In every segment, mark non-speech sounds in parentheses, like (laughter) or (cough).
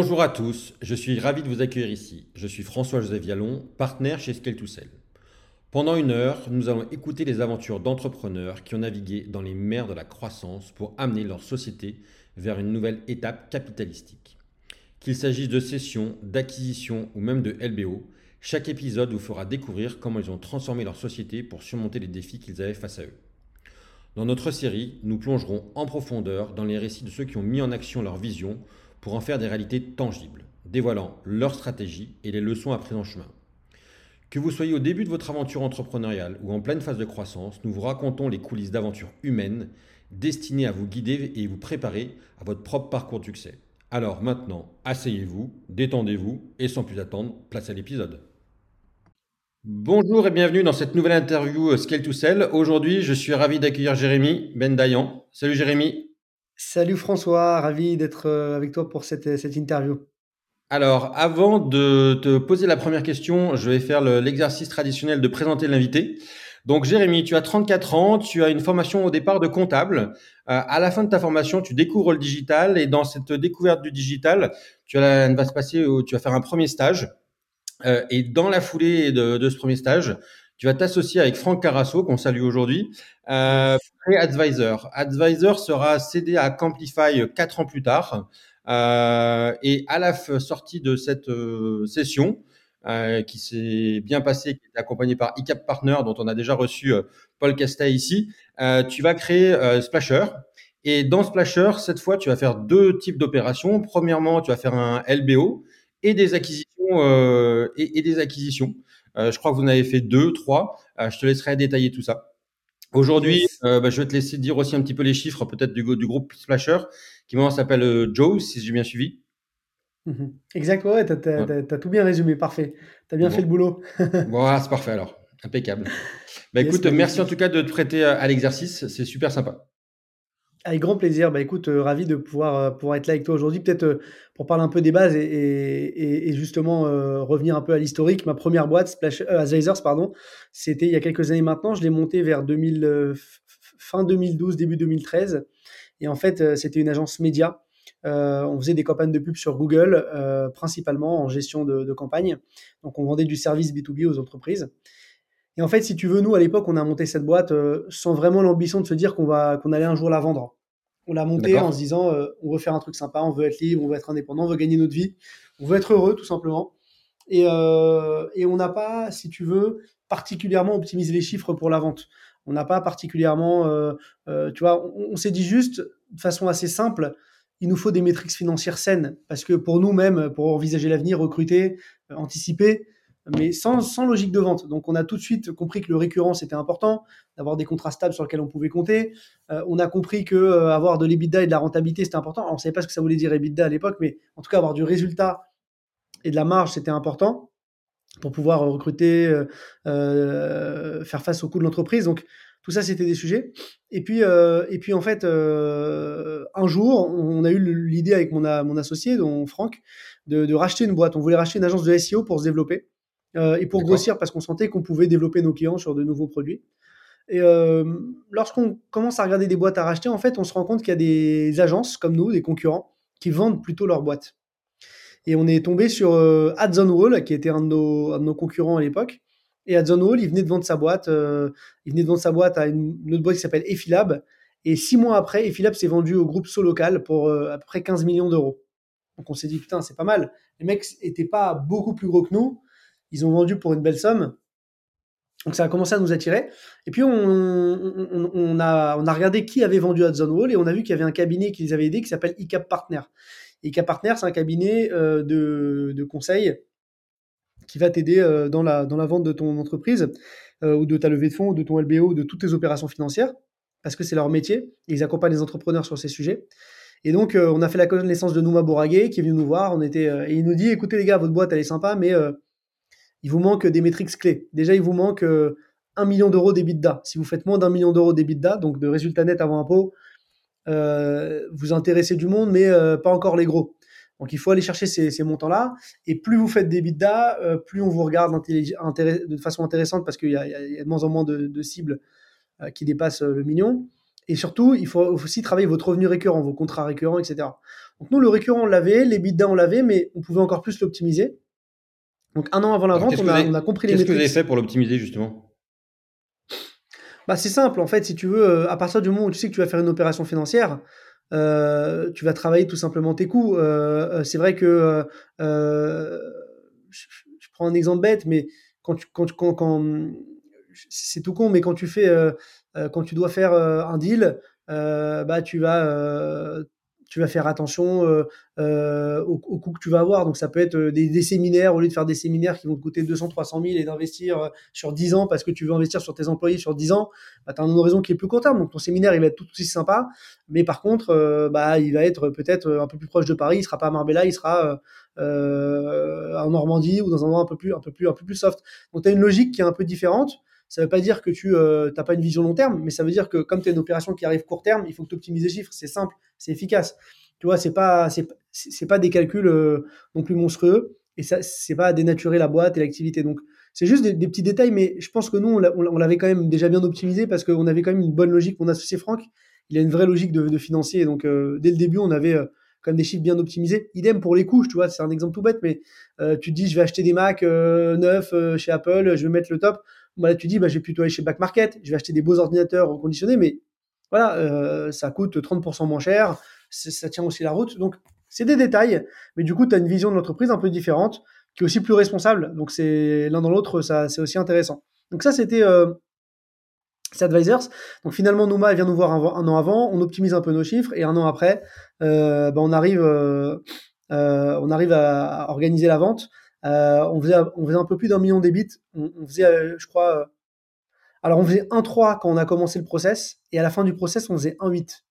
Bonjour à tous, je suis ravi de vous accueillir ici. Je suis François-Joseph Vialon, partenaire chez scale 2 Pendant une heure, nous allons écouter les aventures d'entrepreneurs qui ont navigué dans les mers de la croissance pour amener leur société vers une nouvelle étape capitalistique. Qu'il s'agisse de cession, d'acquisition ou même de LBO, chaque épisode vous fera découvrir comment ils ont transformé leur société pour surmonter les défis qu'ils avaient face à eux. Dans notre série, nous plongerons en profondeur dans les récits de ceux qui ont mis en action leur vision pour en faire des réalités tangibles, dévoilant leur stratégie et les leçons apprises en chemin. Que vous soyez au début de votre aventure entrepreneuriale ou en pleine phase de croissance, nous vous racontons les coulisses d'aventures humaines destinées à vous guider et vous préparer à votre propre parcours de succès. Alors maintenant, asseyez-vous, détendez-vous et sans plus attendre, place à l'épisode. Bonjour et bienvenue dans cette nouvelle interview Scale to Sell. Aujourd'hui, je suis ravi d'accueillir Jérémy Bendayan. Salut Jérémy. Salut François, ravi d'être euh, avec toi pour cette, interview. Alors, avant de te poser la première question, je vais faire l'exercice traditionnel de présenter l'invité. Donc, Jérémy, tu as 34 ans, tu as une formation au départ de comptable. Euh, à la fin de ta formation, tu découvres le digital et dans cette découverte du digital, tu vas se passer, tu vas faire un premier stage. Euh, et dans la foulée de, ce premier stage, tu vas t'associer avec Franck Carasso, qu'on salue aujourd'hui, euh, Advisor. Advisor sera cédé à Camplify quatre ans plus tard. Euh, et à la sortie de cette euh, session, euh, qui s'est bien passée, qui est accompagnée par ICAP Partner, dont on a déjà reçu euh, Paul Casta ici, euh, tu vas créer Splasher. Et dans Splasher, cette fois, tu vas faire deux types d'opérations. Premièrement, tu vas faire un LBO et des acquisitions et, et, des acquisitions. Je crois que vous en avez fait deux, trois. je te laisserai détailler tout ça. Aujourd'hui, euh, bah, je vais te laisser dire aussi un petit peu les chiffres peut-être du, du, groupe Splasher, qui maintenant s'appelle euh, Joe, si j'ai bien suivi. Mmh exact, ouais, tu as, tout bien résumé, parfait. Tu as bien fait le boulot. (laughs) bon, c'est parfait alors, impeccable. Bah, écoute, merci en tout cas de te prêter à l'exercice, c'est super sympa. Avec grand plaisir. Bah, écoute, euh, ravi de pouvoir, euh, pouvoir être là avec toi aujourd'hui. Peut-être euh, pour parler un peu des bases et, et, et justement revenir un peu à l'historique. Ma première boîte, Splash, Advisors, pardon, c'était il y a quelques années maintenant. Je l'ai montée vers 2000, fin 2012, début 2013. Et en fait, c'était une agence média. on faisait des campagnes de pub sur Google, principalement en gestion de, de campagne. Donc, on vendait du service B2B aux entreprises. Et en fait, si tu veux, nous, à l'époque, on a monté cette boîte sans vraiment l'ambition de se dire qu'on va, qu'on allait un jour la vendre on l'a monté en se disant euh, on veut faire un truc sympa, on veut être libre, on veut être indépendant, on veut gagner notre vie, on veut être heureux tout simplement. Et, euh, on n'a pas, si tu veux, particulièrement optimisé les chiffres pour la vente. On n'a pas particulièrement, euh, tu vois, on, s'est dit juste de façon assez simple, il nous faut des métriques financières saines parce que pour nous-mêmes, pour envisager l'avenir, recruter, anticiper, mais sans, logique de vente. Donc on a tout de suite compris que le récurrent c'était important, d'avoir des contrats stables sur lesquels on pouvait compter. Euh, on a compris que euh, avoir de l'EBITDA et de la rentabilité c'était important. on ne savait pas ce que ça voulait dire EBITDA à l'époque, mais en tout cas avoir du résultat et de la marge c'était important pour pouvoir recruter, euh, faire face au coût de l'entreprise. Donc tout ça c'était des sujets. Et puis, et puis en fait, un jour on a eu l'idée avec mon, mon associé, dont Franck, de racheter une boîte. On voulait racheter une agence de SEO pour se développer. Euh, et pour grossir parce qu'on sentait qu'on pouvait développer nos clients sur de nouveaux produits. Et euh, lorsqu'on commence à regarder des boîtes à racheter, en fait, on se rend compte qu'il y a des agences comme nous, des concurrents, qui vendent plutôt leurs boîtes. Et on est tombé sur euh, Wall, qui était un de nos, un de nos concurrents à l'époque. Et Adzone Wall, il venait de vendre sa boîte. Euh, il venait de vendre sa boîte à une, autre boîte qui s'appelle Efilab. Et six mois après, Efilab s'est vendu au groupe Solocal pour à peu près 15 millions d'euros. Donc on s'est dit, putain, c'est pas mal. Les mecs n'étaient pas beaucoup plus gros que nous. Ils ont vendu pour une belle somme. Donc ça a commencé à nous attirer. Et puis on, a, regardé qui avait vendu à Zone Wall et on a vu qu'il y avait un cabinet qui les avait aidés qui s'appelle ICAP Partner. ICAP Partner, c'est un cabinet euh, de, conseil qui va t'aider euh, dans, la, dans la vente de ton entreprise euh, ou de ta levée de fonds ou de ton LBO ou de toutes tes opérations financières parce que c'est leur métier et ils accompagnent les entrepreneurs sur ces sujets. Et donc, on a fait la connaissance de Nouma Bouragé qui est venu nous voir. On était, et il nous dit écoutez, les gars, votre boîte, elle est sympa, mais il vous manque des métriques clés. Déjà, il vous manque 1 euh, million d'euros d'EBITDA. Si vous faites moins d'un million d'euros d'EBITDA, donc de résultats nets avant impôt, euh, vous intéressez du monde, mais euh, pas encore les gros. Donc il faut aller chercher ces, montants-là. Et plus vous faites d'EBITDA, euh, plus on vous regarde de façon intéressante parce qu'il y, a de moins en moins de, cibles qui dépassent le million. Et surtout, il faut aussi travailler votre revenu récurrent, vos contrats récurrents, etc. Donc nous, le récurrent, on l'avait, les on l'avait, mais on pouvait encore plus l'optimiser. Donc un an avant la vente, on a, compris les Qu'est-ce que vous avez fait pour l'optimiser justement? Bah, C'est simple, en fait, si tu veux, euh, à partir du moment où tu sais que tu vas faire une opération financière, euh, tu vas travailler tout simplement tes coûts. Euh, c'est vrai que je, prends un exemple bête, mais quand tu, quand, quand, quand c'est tout con, mais quand tu fais, quand tu dois faire un deal, bah tu vas tu vas faire attention euh, euh, que tu vas avoir. Donc ça peut être euh, des, séminaires, au lieu de faire des séminaires qui vont te coûter 200, 300 000 et d'investir sur 10 ans parce que tu veux investir sur tes employés sur 10 ans, bah, tu as un horizon qui est plus court terme. Donc ton séminaire, il va être tout aussi sympa, mais par contre, bah, il va être peut-être un peu plus proche de Paris, il sera pas à Marbella, il sera en Normandie ou dans un endroit un peu plus, un peu un peu plus soft. Donc tu as une logique qui est un peu différente. Ça ne veut pas dire que tu n'as pas une vision long terme, mais ça veut dire que comme tu as une opération qui arrive court terme, il faut que tu optimises les chiffres. C'est simple c'est efficace. Tu vois, c'est pas, c'est, pas des calculs euh, non plus monstrueux et ça, c'est pas dénaturer la boîte et l'activité. Donc, c'est juste des, petits détails, mais je pense que nous, on, l'avait quand même déjà bien optimisé parce qu'on avait quand même une bonne logique. Mon associé Franck, il a une vraie logique de, financier. Donc, euh, dès le début, on avait euh, quand même des chiffres bien optimisés. Idem pour les coûts, tu vois, c'est un exemple tout bête, mais tu te dis, je vais acheter des Mac neufs chez Apple, je vais mettre le top. Bah, là, tu dis, bah, je vais plutôt aller chez Back Market, je vais acheter des beaux ordinateurs reconditionnés, mais voilà, euh, ça coûte 30% moins cher, ça tient aussi la route. Donc, c'est des détails, mais du coup, tu as une vision de l'entreprise un peu différente, qui est aussi plus responsable. Donc, c'est l'un dans l'autre, ça, c'est aussi intéressant. Donc, ça, c'était euh, Advisors. Donc, finalement, Nouma, elle vient nous voir un, an avant, on optimise un peu nos chiffres, et un an après, euh, ben, on, arrive, euh, on arrive à, organiser la vente. On, faisait, on faisait un peu plus d'un million d'ébits. On, on faisait, je crois, alors, on faisait 1,3 quand on a commencé le process, et à la fin du process, on faisait 1,8.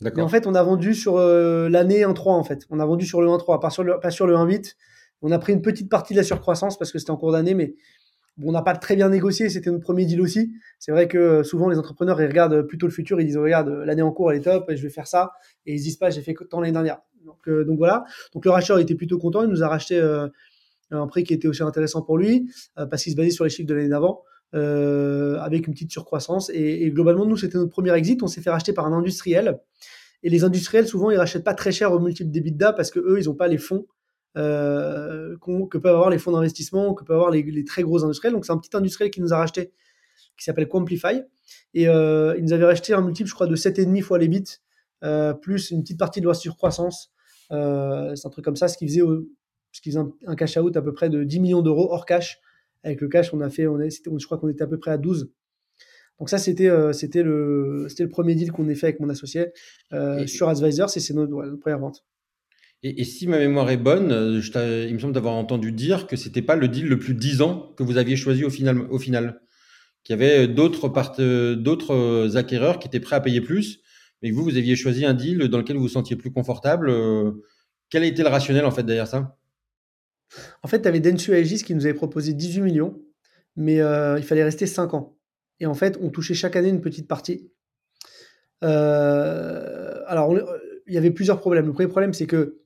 Mais en fait, on a vendu sur euh, l'année 1,3, en fait. On a vendu sur le 1,3, pas sur le, pas sur le 1,8. On a pris une petite partie de la surcroissance parce que c'était en cours d'année, mais bon, on n'a pas très bien négocié. C'était notre premier deal aussi. C'est vrai que euh, souvent, les entrepreneurs, ils regardent plutôt le futur. Ils disent, regarde, l'année en cours, elle est top, je vais faire ça. Et ils disent pas, j'ai fait tant l'année dernière. Donc, euh, donc voilà. Donc le racheteur était plutôt content. Il nous a racheté un prix qui était aussi intéressant pour lui parce qu'il se basait sur les chiffres de l'année d'avant. Euh, avec une petite surcroissance. Et, globalement, nous, c'était notre premier exit. On s'est fait racheter par un industriel. Et les industriels, souvent, ils rachètent pas très cher au multiple d'EBITDA parce que eux, ils n'ont pas les fonds euh, que peuvent avoir les fonds d'investissement, que peuvent avoir les, très gros industriels. Donc, c'est un petit industriel qui nous a racheté, qui s'appelle Quamplify. Et euh, il nous avait racheté un multiple, je crois, de 7,5 fois les bits, plus une petite partie de leur surcroissance. c'est un truc comme ça, ce qui faisait, qui faisait un, cash out à peu près de 10 millions d'euros hors cash avec le cash, on a fait, on je crois qu'on était à peu près à 12. Donc ça, c'était euh, c'était le, le premier deal qu'on a fait avec mon associé euh, sur Advisor, c'est notre, première vente. Et, si ma mémoire est bonne, euh, je il me semble d'avoir entendu dire que c'était pas le deal le plus 10 ans que vous aviez choisi au final, au final. qu'il y avait d'autres d'autres acquéreurs qui étaient prêts à payer plus, mais que vous, vous aviez choisi un deal dans lequel vous vous sentiez plus confortable. Quel a été le rationnel en fait derrière ça? En fait, tu avais Densu Aegis qui nous avait proposé 18 millions, mais euh, il fallait rester 5 ans. Et en fait, on touchait chaque année une petite partie. Euh, alors, il y avait plusieurs problèmes. Le premier problème, c'est que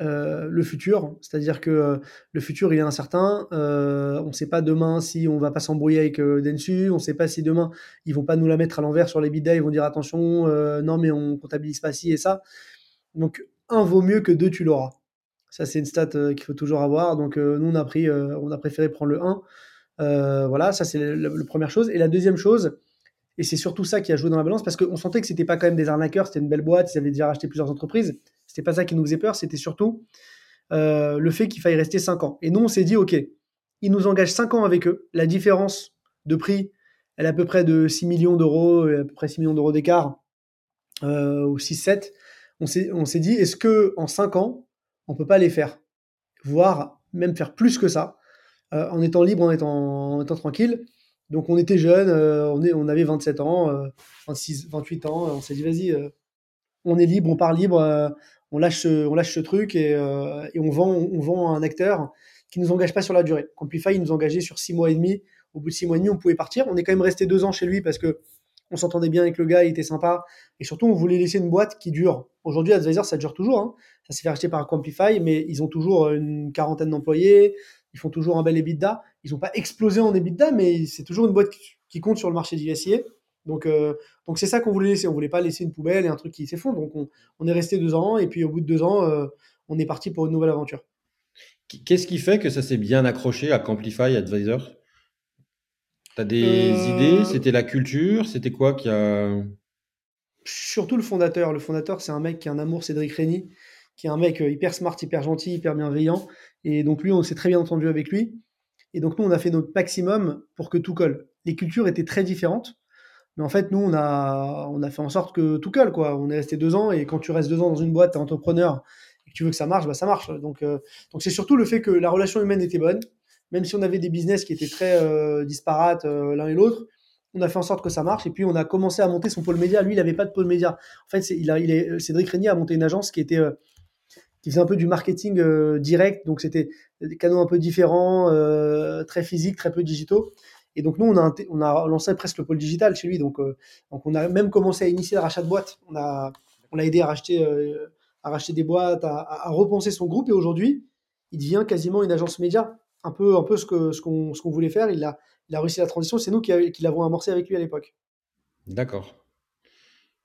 euh, le futur, c'est-à-dire que le futur, il est incertain. on ne sait pas demain si on va pas s'embrouiller avec Densu. On ne sait pas si demain, ils vont pas nous la mettre à l'envers sur les bidas. Ils vont dire attention, non, mais on comptabilise pas ci et ça. Donc, un vaut mieux que deux, tu l'auras. Ça, c'est une stat euh, qu'il faut toujours avoir. Donc, euh, nous, on a, pris, euh, on a préféré prendre le 1. voilà, ça, c'est la, première chose. Et la deuxième chose, et c'est surtout ça qui a joué dans la balance, parce qu'on sentait que c'était pas quand même des arnaqueurs, c'était une belle boîte, ils avaient déjà racheté plusieurs entreprises. C'était pas ça qui nous faisait peur, c'était surtout le fait qu'il faille rester 5 ans. Et nous, on s'est dit, OK, ils nous engagent 5 ans avec eux. La différence de prix, elle est à peu près de 6 millions d'euros, à peu près 6 millions d'euros d'écart, ou 6-7. On s'est dit, est-ce que en 5 ans, on peut pas les faire, voire même faire plus que ça, euh, en étant libre, en étant, tranquille. Donc on était jeunes, euh, on, est, on avait 27 ans, 26, euh, 28 ans, on s'est dit vas-y, on est libre, on part libre, on, lâche ce, on lâche ce truc et, on, vend, on vend un acteur qui ne nous engage pas sur la durée. Complify, il nous engageait sur 6 mois et demi. Au bout de 6 mois et demi, on pouvait partir. On est quand même resté 2 ans chez lui parce que on s'entendait bien avec le gars, il était sympa. Et surtout, on voulait laisser une boîte qui dure. Aujourd'hui, Advisor, ça dure toujours. Hein. Ça s'est fait acheter par Quamplify, mais ils ont toujours une quarantaine d'employés. Ils font toujours un bel EBITDA. Ils n'ont pas explosé en EBITDA, mais c'est toujours une boîte qui compte sur le marché du SIA. Donc, euh, donc c'est ça qu'on voulait laisser. On voulait pas laisser une poubelle et un truc qui s'effondre. Donc, on, on, est resté deux ans et puis au bout de deux ans, euh, on est parti pour une nouvelle aventure. Qu'est-ce qui fait que ça s'est bien accroché à Camplify Advisor Tu as des euh... idées? C'était la culture? C'était quoi qui a. Surtout le fondateur. Le fondateur, c'est un mec qui a un amour, Cédric Rény, qui est un mec hyper smart, hyper gentil, hyper bienveillant. Et donc, lui, on s'est très bien entendu avec lui. Et donc, nous, on a fait notre maximum pour que tout colle. Les cultures étaient très différentes. Mais en fait, nous, on a, on a fait en sorte que tout colle, quoi. On est resté deux ans, et quand tu restes deux ans dans une boîte, t'es entrepreneur, et que tu veux que ça marche, bah ça marche. Donc, euh, donc c'est surtout le fait que la relation humaine était bonne, même si on avait des business qui étaient très euh, disparates euh, l'un et l'autre. On a fait en sorte que ça marche, et puis on a commencé à monter son pôle média. Lui, il n'avait pas de pôle média. En fait, est, Cédric Régnier a monté une agence qui était qui faisait un peu du marketing euh, direct, donc c'était des canaux un peu différents, euh, très physiques, très peu digitaux. Et donc nous, on a, on a lancé presque le pôle digital chez lui, donc, euh, donc on a même commencé à initier le rachat de boîtes. On a, on l'a aidé à racheter, à racheter des boîtes, à, repenser son groupe, et aujourd'hui, il devient quasiment une agence média, un peu, un peu ce qu'on ce voulait faire. Il a, il a réussi la transition, c'est nous qui, qui l'avons amorcé avec lui à l'époque. D'accord.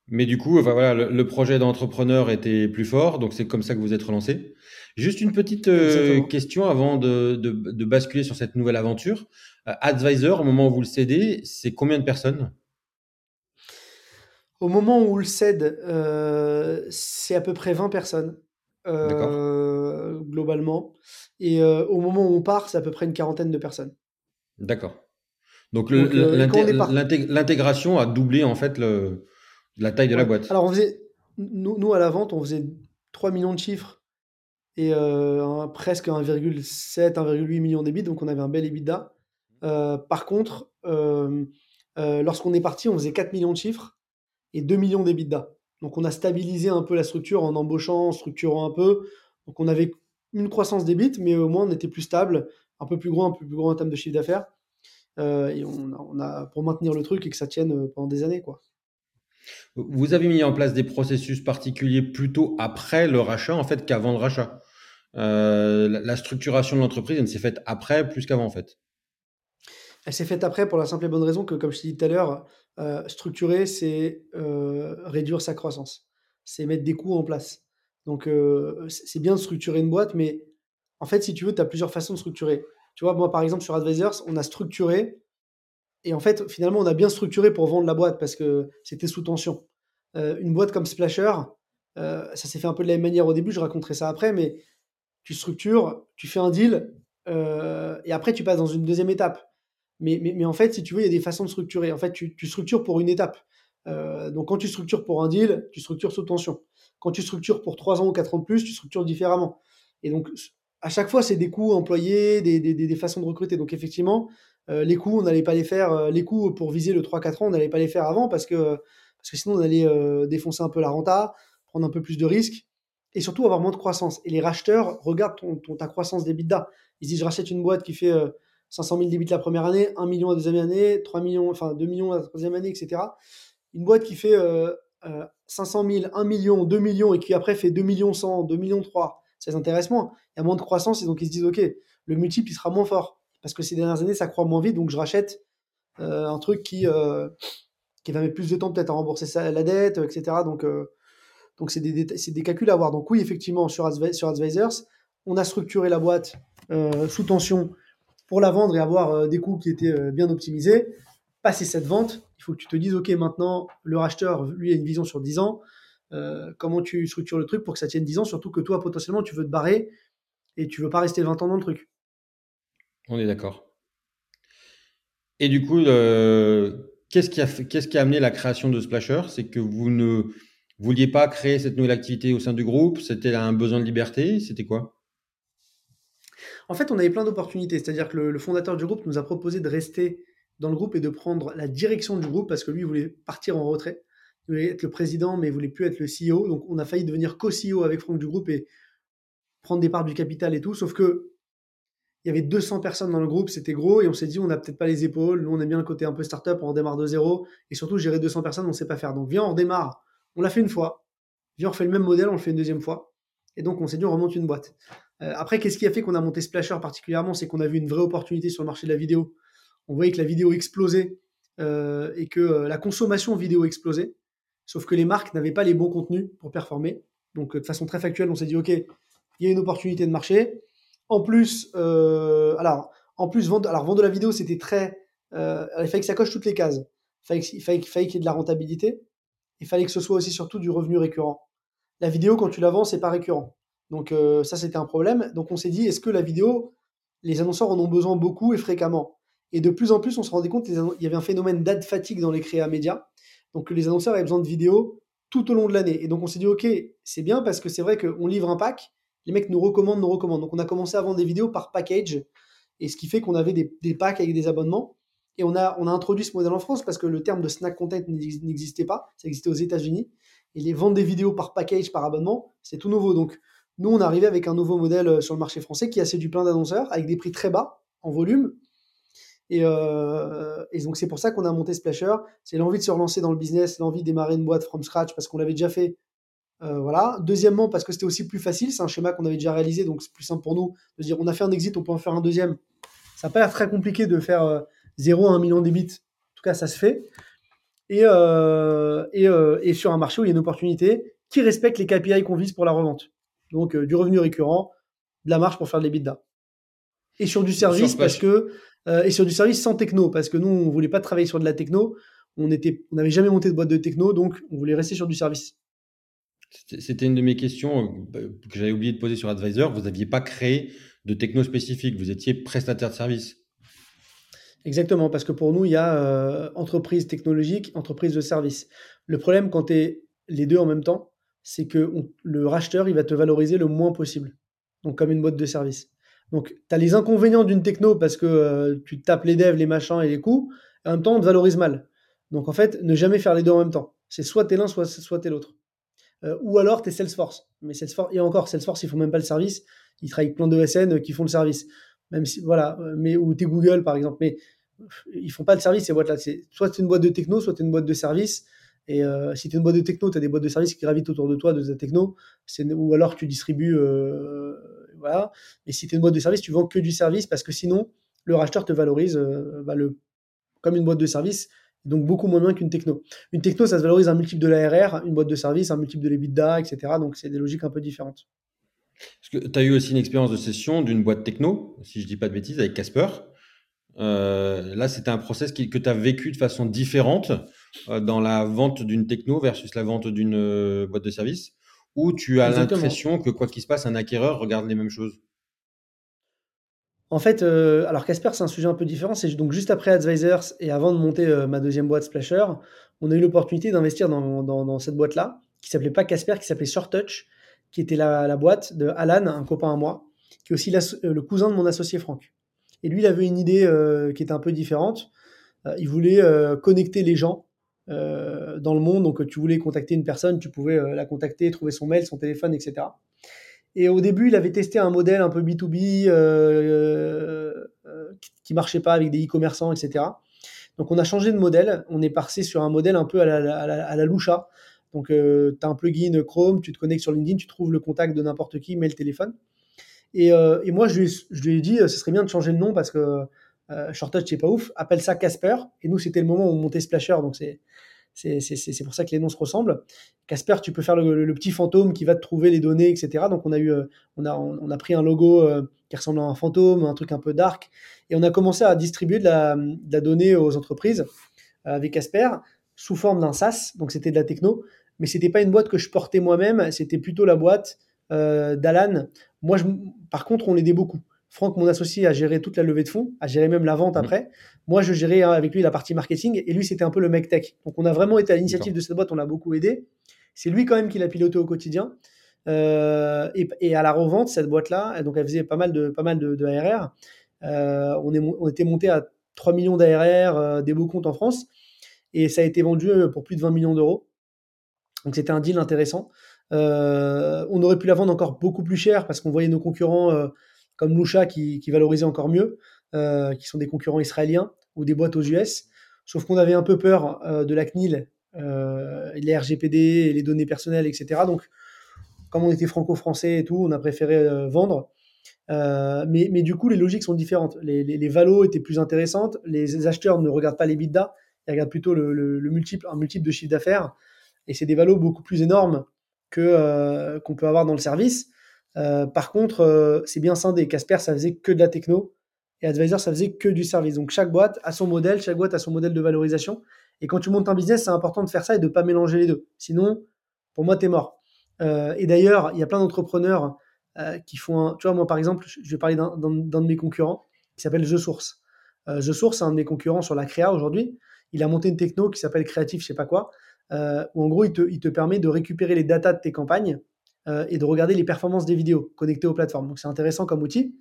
Mais du coup, enfin, voilà, le, le projet d'entrepreneur était plus fort, donc c'est comme ça que vous êtes relancé. Juste une petite euh, question avant de, de, de, basculer sur cette nouvelle aventure. Euh, Advisor, au moment où vous le cédez, c'est combien de personnes? Au moment où on le cède, euh, c'est à peu près 20 personnes, globalement. Et au moment où on part, c'est à peu près une quarantaine de personnes. D'accord. Donc, donc l'intégration a doublé en fait le, la taille de la boîte. Alors, on faisait, nous, nous, à la vente, on faisait 3 millions de chiffres et euh, un, presque 1,7, 1,8 million d'ébits, donc on avait un bel EBITDA. Euh, par contre, euh, lorsqu'on est parti, on faisait 4 millions de chiffres et 2 millions d'EBITDA. Donc on a stabilisé un peu la structure en embauchant, en structurant un peu. Donc on avait une croissance d'EBIT, mais au moins on était plus stable, un peu plus grand, un peu plus grand en termes de chiffre d'affaires. et on a, on a, pour maintenir le truc et que ça tienne pendant des années, quoi. Vous avez mis en place des processus particuliers plutôt après le rachat en fait qu'avant le rachat. Euh, la, structuration de l'entreprise, elle s'est faite après plus qu'avant en fait. Elle s'est faite après pour la simple et bonne raison que, comme je t'ai dit tout à l'heure, euh, structurer, c'est euh, réduire sa croissance. C'est mettre des coûts en place. Donc, c'est bien de structurer une boîte, mais en fait, si tu veux, tu as plusieurs façons de structurer. Tu vois, moi, par exemple, sur Advisors, on a structuré et en fait, finalement, on a bien structuré pour vendre la boîte parce que c'était sous tension. Euh, une boîte comme Splasher, euh, ça s'est fait un peu de la même manière au début, je raconterai ça après, mais tu structures, tu fais un deal, euh, et après tu passes dans une deuxième étape. Mais, mais, mais, en fait, si tu veux, il y a des façons de structurer. En fait, tu, tu structures pour une étape. Donc quand tu structures pour un deal, tu structures sous tension. Quand tu structures pour 3 ans ou 4 ans de plus, tu structures différemment. Et donc, à chaque fois, c'est des coûts employés, des, des, des, façons de recruter. Donc effectivement, euh, les coûts, on n'allait pas les faire, euh, les coûts pour viser le 3-4 ans, on n'allait pas les faire avant parce que, parce que sinon on allait euh, défoncer un peu la renta, prendre un peu plus de risques et surtout avoir moins de croissance. Et les racheteurs regardent ton, ton, ta croissance d'EBITDA. Ils disent je rachète une boîte qui fait 500 000 débits la première année, 1 million la deuxième année, 3 millions, enfin 2 millions la troisième année, etc. Une boîte qui fait euh, 500 000, 1 million, 2 millions et qui après fait 2 millions 100, 2 millions 3, ça les intéresse moins. Il y a moins de croissance et donc ils se disent ok, le multiple il sera moins fort parce que ces dernières années, ça croît moins vite, donc je rachète euh, un truc qui, euh, qui va mettre plus de temps peut-être à rembourser la dette, etc. Donc, euh, donc c'est des, des, calculs à avoir. Donc oui, effectivement, sur, sur Advisors, on a structuré la boîte sous tension pour la vendre et avoir des coûts qui étaient bien optimisés. Passer cette vente, il faut que tu te dises, OK, maintenant, le racheteur, lui, a une vision sur 10 ans. comment tu structures le truc pour que ça tienne 10 ans, surtout que toi, potentiellement, tu veux te barrer et tu veux pas rester 20 ans dans le truc. On est d'accord. Et du coup, euh, qu'est-ce qui, a amené la création de Splasher? C'est que vous ne vouliez pas créer cette nouvelle activité au sein du groupe? C'était un besoin de liberté? C'était quoi? En fait, on avait plein d'opportunités. C'est-à-dire que le, fondateur du groupe nous a proposé de rester dans le groupe et de prendre la direction du groupe parce que lui, voulait partir en retrait. Il voulait être le président, mais il voulait plus être le CEO. Donc, on a failli devenir co-CEO avec Franck du groupe et prendre des parts du capital et tout. Sauf que il y avait 200 personnes dans le groupe, c'était gros, et on s'est dit, on n'a peut-être pas les épaules, nous on aime bien le côté un peu startup, on redémarre de zéro, et surtout gérer 200 personnes, on ne sait pas faire. Donc viens, on redémarre. On l'a fait une fois, viens, on refait le même modèle, on le fait une deuxième fois, et donc on s'est dit, on remonte une boîte. Euh, après, qu'est-ce qui a fait qu'on a monté Splasher particulièrement? C'est qu'on a vu une vraie opportunité sur le marché de la vidéo. On voyait que la vidéo explosait, et que la consommation vidéo explosait. Sauf que les marques n'avaient pas les bons contenus pour performer. Donc, de façon très factuelle, on s'est dit, OK, il y a une opportunité de marché. En plus, alors, en plus, vendre, alors, vendre de la vidéo, c'était très. il fallait que ça coche toutes les cases. Il fallait, qu'il y ait de la rentabilité. Il fallait que ce soit aussi surtout du revenu récurrent. La vidéo, quand tu la vends, c'est pas récurrent. Donc euh, ça, c'était un problème. Donc on s'est dit, est-ce que la vidéo, les annonceurs en ont besoin beaucoup et fréquemment? Et de plus en plus, on se rendait compte qu'il y avait un phénomène d'ad fatigue dans les créas médias. Donc les annonceurs avaient besoin de vidéos tout au long de l'année. Et donc on s'est dit, ok, c'est bien parce que c'est vrai qu'on livre un pack, les mecs nous recommandent, nous recommandent. Donc on a commencé à vendre des vidéos par package, et ce qui fait qu'on avait des, packs avec des abonnements. Et on a, on a introduit ce modèle en France parce que le terme de snack content n'existait pas, ça existait aux États-Unis. Et les ventes des vidéos par package, par abonnement, c'est tout nouveau. Donc nous, on est arrivé avec un nouveau modèle euh, sur le marché français qui a séduit plein d'annonceurs avec des prix très bas en volume. Euh, et, donc, c'est pour ça qu'on a monté Splasher. C'est l'envie de se relancer dans le business, l'envie de démarrer une boîte from scratch parce qu'on l'avait déjà fait. Euh, voilà. Deuxièmement, parce que c'était aussi plus facile. C'est un schéma qu'on avait déjà réalisé, donc c'est plus simple pour nous de dire on a fait un exit, on peut en faire un deuxième. Ça n'a pas l'air très compliqué de faire 0 à 1 million d'ébits. En tout cas, ça se fait. Et, et, et, sur un marché où il y a une opportunité qui respecte les KPI qu'on vise pour la revente. Donc euh, du revenu récurrent, de la marge pour faire de l'EBITDA. Et sur du service, parce que euh, et sur du service sans techno, parce que nous, on voulait pas travailler sur de la techno. On était, on n'avait jamais monté de boîte de techno, donc on voulait rester sur du service. C'était une de mes questions euh, que j'avais oublié de poser sur Advisor. Vous n'aviez pas créé de techno spécifique, vous étiez prestataire de service. Exactement, parce que pour nous, il y a entreprise technologique, entreprise de service. Le problème, quand tu es les deux en même temps, c'est que le racheteur, il va te valoriser le moins possible. Donc, comme une boîte de service. Donc, tu as les inconvénients d'une techno parce que euh, tu tapes les devs, les machins et les coûts, et en même temps, on te valorise mal. Donc, en fait, ne jamais faire les deux en même temps. C'est soit t'es l'un, soit, soit t'es l'autre. Euh, ou alors, t'es Salesforce. Mais Salesforce, et encore, Salesforce, ils font même pas le service. Ils travaillent avec plein de SN qui font le service. Même si, voilà, euh, mais, ou t'es Google, par exemple. Mais ils font pas le service, ces boîtes-là. Soit c'est une boîte de techno, soit t'es une boîte de service. Et euh, si tu es une boîte de techno, tu as des boîtes de services qui gravitent autour de toi de ta techno, ou alors tu distribues. Euh, voilà. Et si tu es une boîte de service, tu vends que du service parce que sinon, le racheteur te valorise euh, bah, comme une boîte de service, donc beaucoup moins qu'une techno. Une techno, ça se valorise un multiple de l'ARR, une boîte de service, un multiple de l'EBITDA, etc. Donc c'est des logiques un peu différentes. tu as eu aussi une expérience de session d'une boîte techno, si je dis pas de bêtises, avec Casper. là, c'était un process que tu as vécu de façon différente euh, dans la vente d'une techno versus la vente d'une euh, boîte de service Ou tu as l'impression que quoi qu'il se passe, un acquéreur regarde les mêmes choses? En fait, euh, alors Casper, c'est un sujet un peu différent. C'est donc juste après Advisors et avant de monter ma deuxième boîte Splasher, on a eu l'opportunité d'investir dans, cette boîte-là, qui s'appelait pas Casper, qui s'appelait Short Touch, qui était la, boîte de Alan, un copain à moi, qui est aussi le cousin de mon associé Franck. Et lui, il avait une idée qui était un peu différente. il voulait connecter les gens euh, dans le monde. Donc, tu voulais contacter une personne, tu pouvais euh, la contacter, trouver son mail, son téléphone, etc. Et au début, il avait testé un modèle un peu B2B euh, qui marchait pas avec des e-commerçants, etc. Donc, on a changé de modèle. On est passé sur un modèle un peu à la, loucha. Donc, tu as un plugin Chrome, tu te connectes sur LinkedIn, tu trouves le contact de n'importe qui, mail, téléphone. Et, et moi, je lui, ai dit, ce serait bien de changer de nom parce que euh, Short Touch, c'est pas ouf. Appelle ça Casper. Et nous, c'était le moment où on montait Splasher, donc c'est c'est pour ça que les noms se ressemblent. Casper, tu peux faire le, petit fantôme qui va te trouver les données, etc. Donc on a eu, euh, on a, on a pris un logo euh, qui ressemble à un fantôme, un truc un peu dark, et on a commencé à distribuer de la, donnée aux entreprises avec Casper sous forme d'un SaaS. Donc c'était de la techno, mais c'était pas une boîte que je portais moi-même. C'était plutôt la boîte d'Alan. Moi, je, par contre, on l'aidait beaucoup. Franck, mon associé, a géré toute la levée de fonds, a géré même la vente mmh. après. Moi, je gérais hein, avec lui la partie marketing et lui, c'était un peu le mec tech. Donc, on a vraiment été à l'initiative de cette boîte, on l'a beaucoup aidé. C'est lui quand même qui l'a piloté au quotidien. Euh, et, à la revente, cette boîte-là, donc elle faisait pas mal de, pas mal de, ARR. Euh, on, est, on était monté à 3 millions d'ARR, euh, des beaux comptes en France. Et ça a été vendu pour plus de 20 millions d'euros. Donc, c'était un deal intéressant. on aurait pu la vendre encore beaucoup plus cher parce qu'on voyait nos concurrents comme Lusha qui, valorisait encore mieux, euh, qui sont des concurrents israéliens ou des boîtes aux US. Sauf qu'on avait un peu peur euh, de la CNIL, euh, les RGPD, les données personnelles, etc. Donc, comme on était franco-français et tout, on a préféré vendre. mais, du coup, les logiques sont différentes. Les, les, valos étaient plus intéressantes. Les acheteurs ne regardent pas les bidas, ils regardent plutôt le, multiple, un multiple de chiffre d'affaires. Et c'est des valos beaucoup plus énormes que qu'on peut avoir dans le service. Par contre, c'est bien scindé. Casper, ça faisait que de la techno et Advisor, ça faisait que du service. Donc chaque boîte a son modèle, chaque boîte a son modèle de valorisation. Et quand tu montes un business, c'est important de faire ça et de ne pas mélanger les deux. Sinon, pour moi, tu es mort. Euh, et d'ailleurs, il y a plein d'entrepreneurs euh, qui font un. Tu vois, moi, par exemple, je vais parler d'un de mes concurrents qui s'appelle The Source. Euh, The Source, c'est un de mes concurrents sur la créa aujourd'hui. Il a monté une techno qui s'appelle Creative, je sais pas quoi, où en gros, il te, il te, permet de récupérer les datas de tes campagnes et de regarder les performances des vidéos connectées aux plateformes. Donc, c'est intéressant comme outil.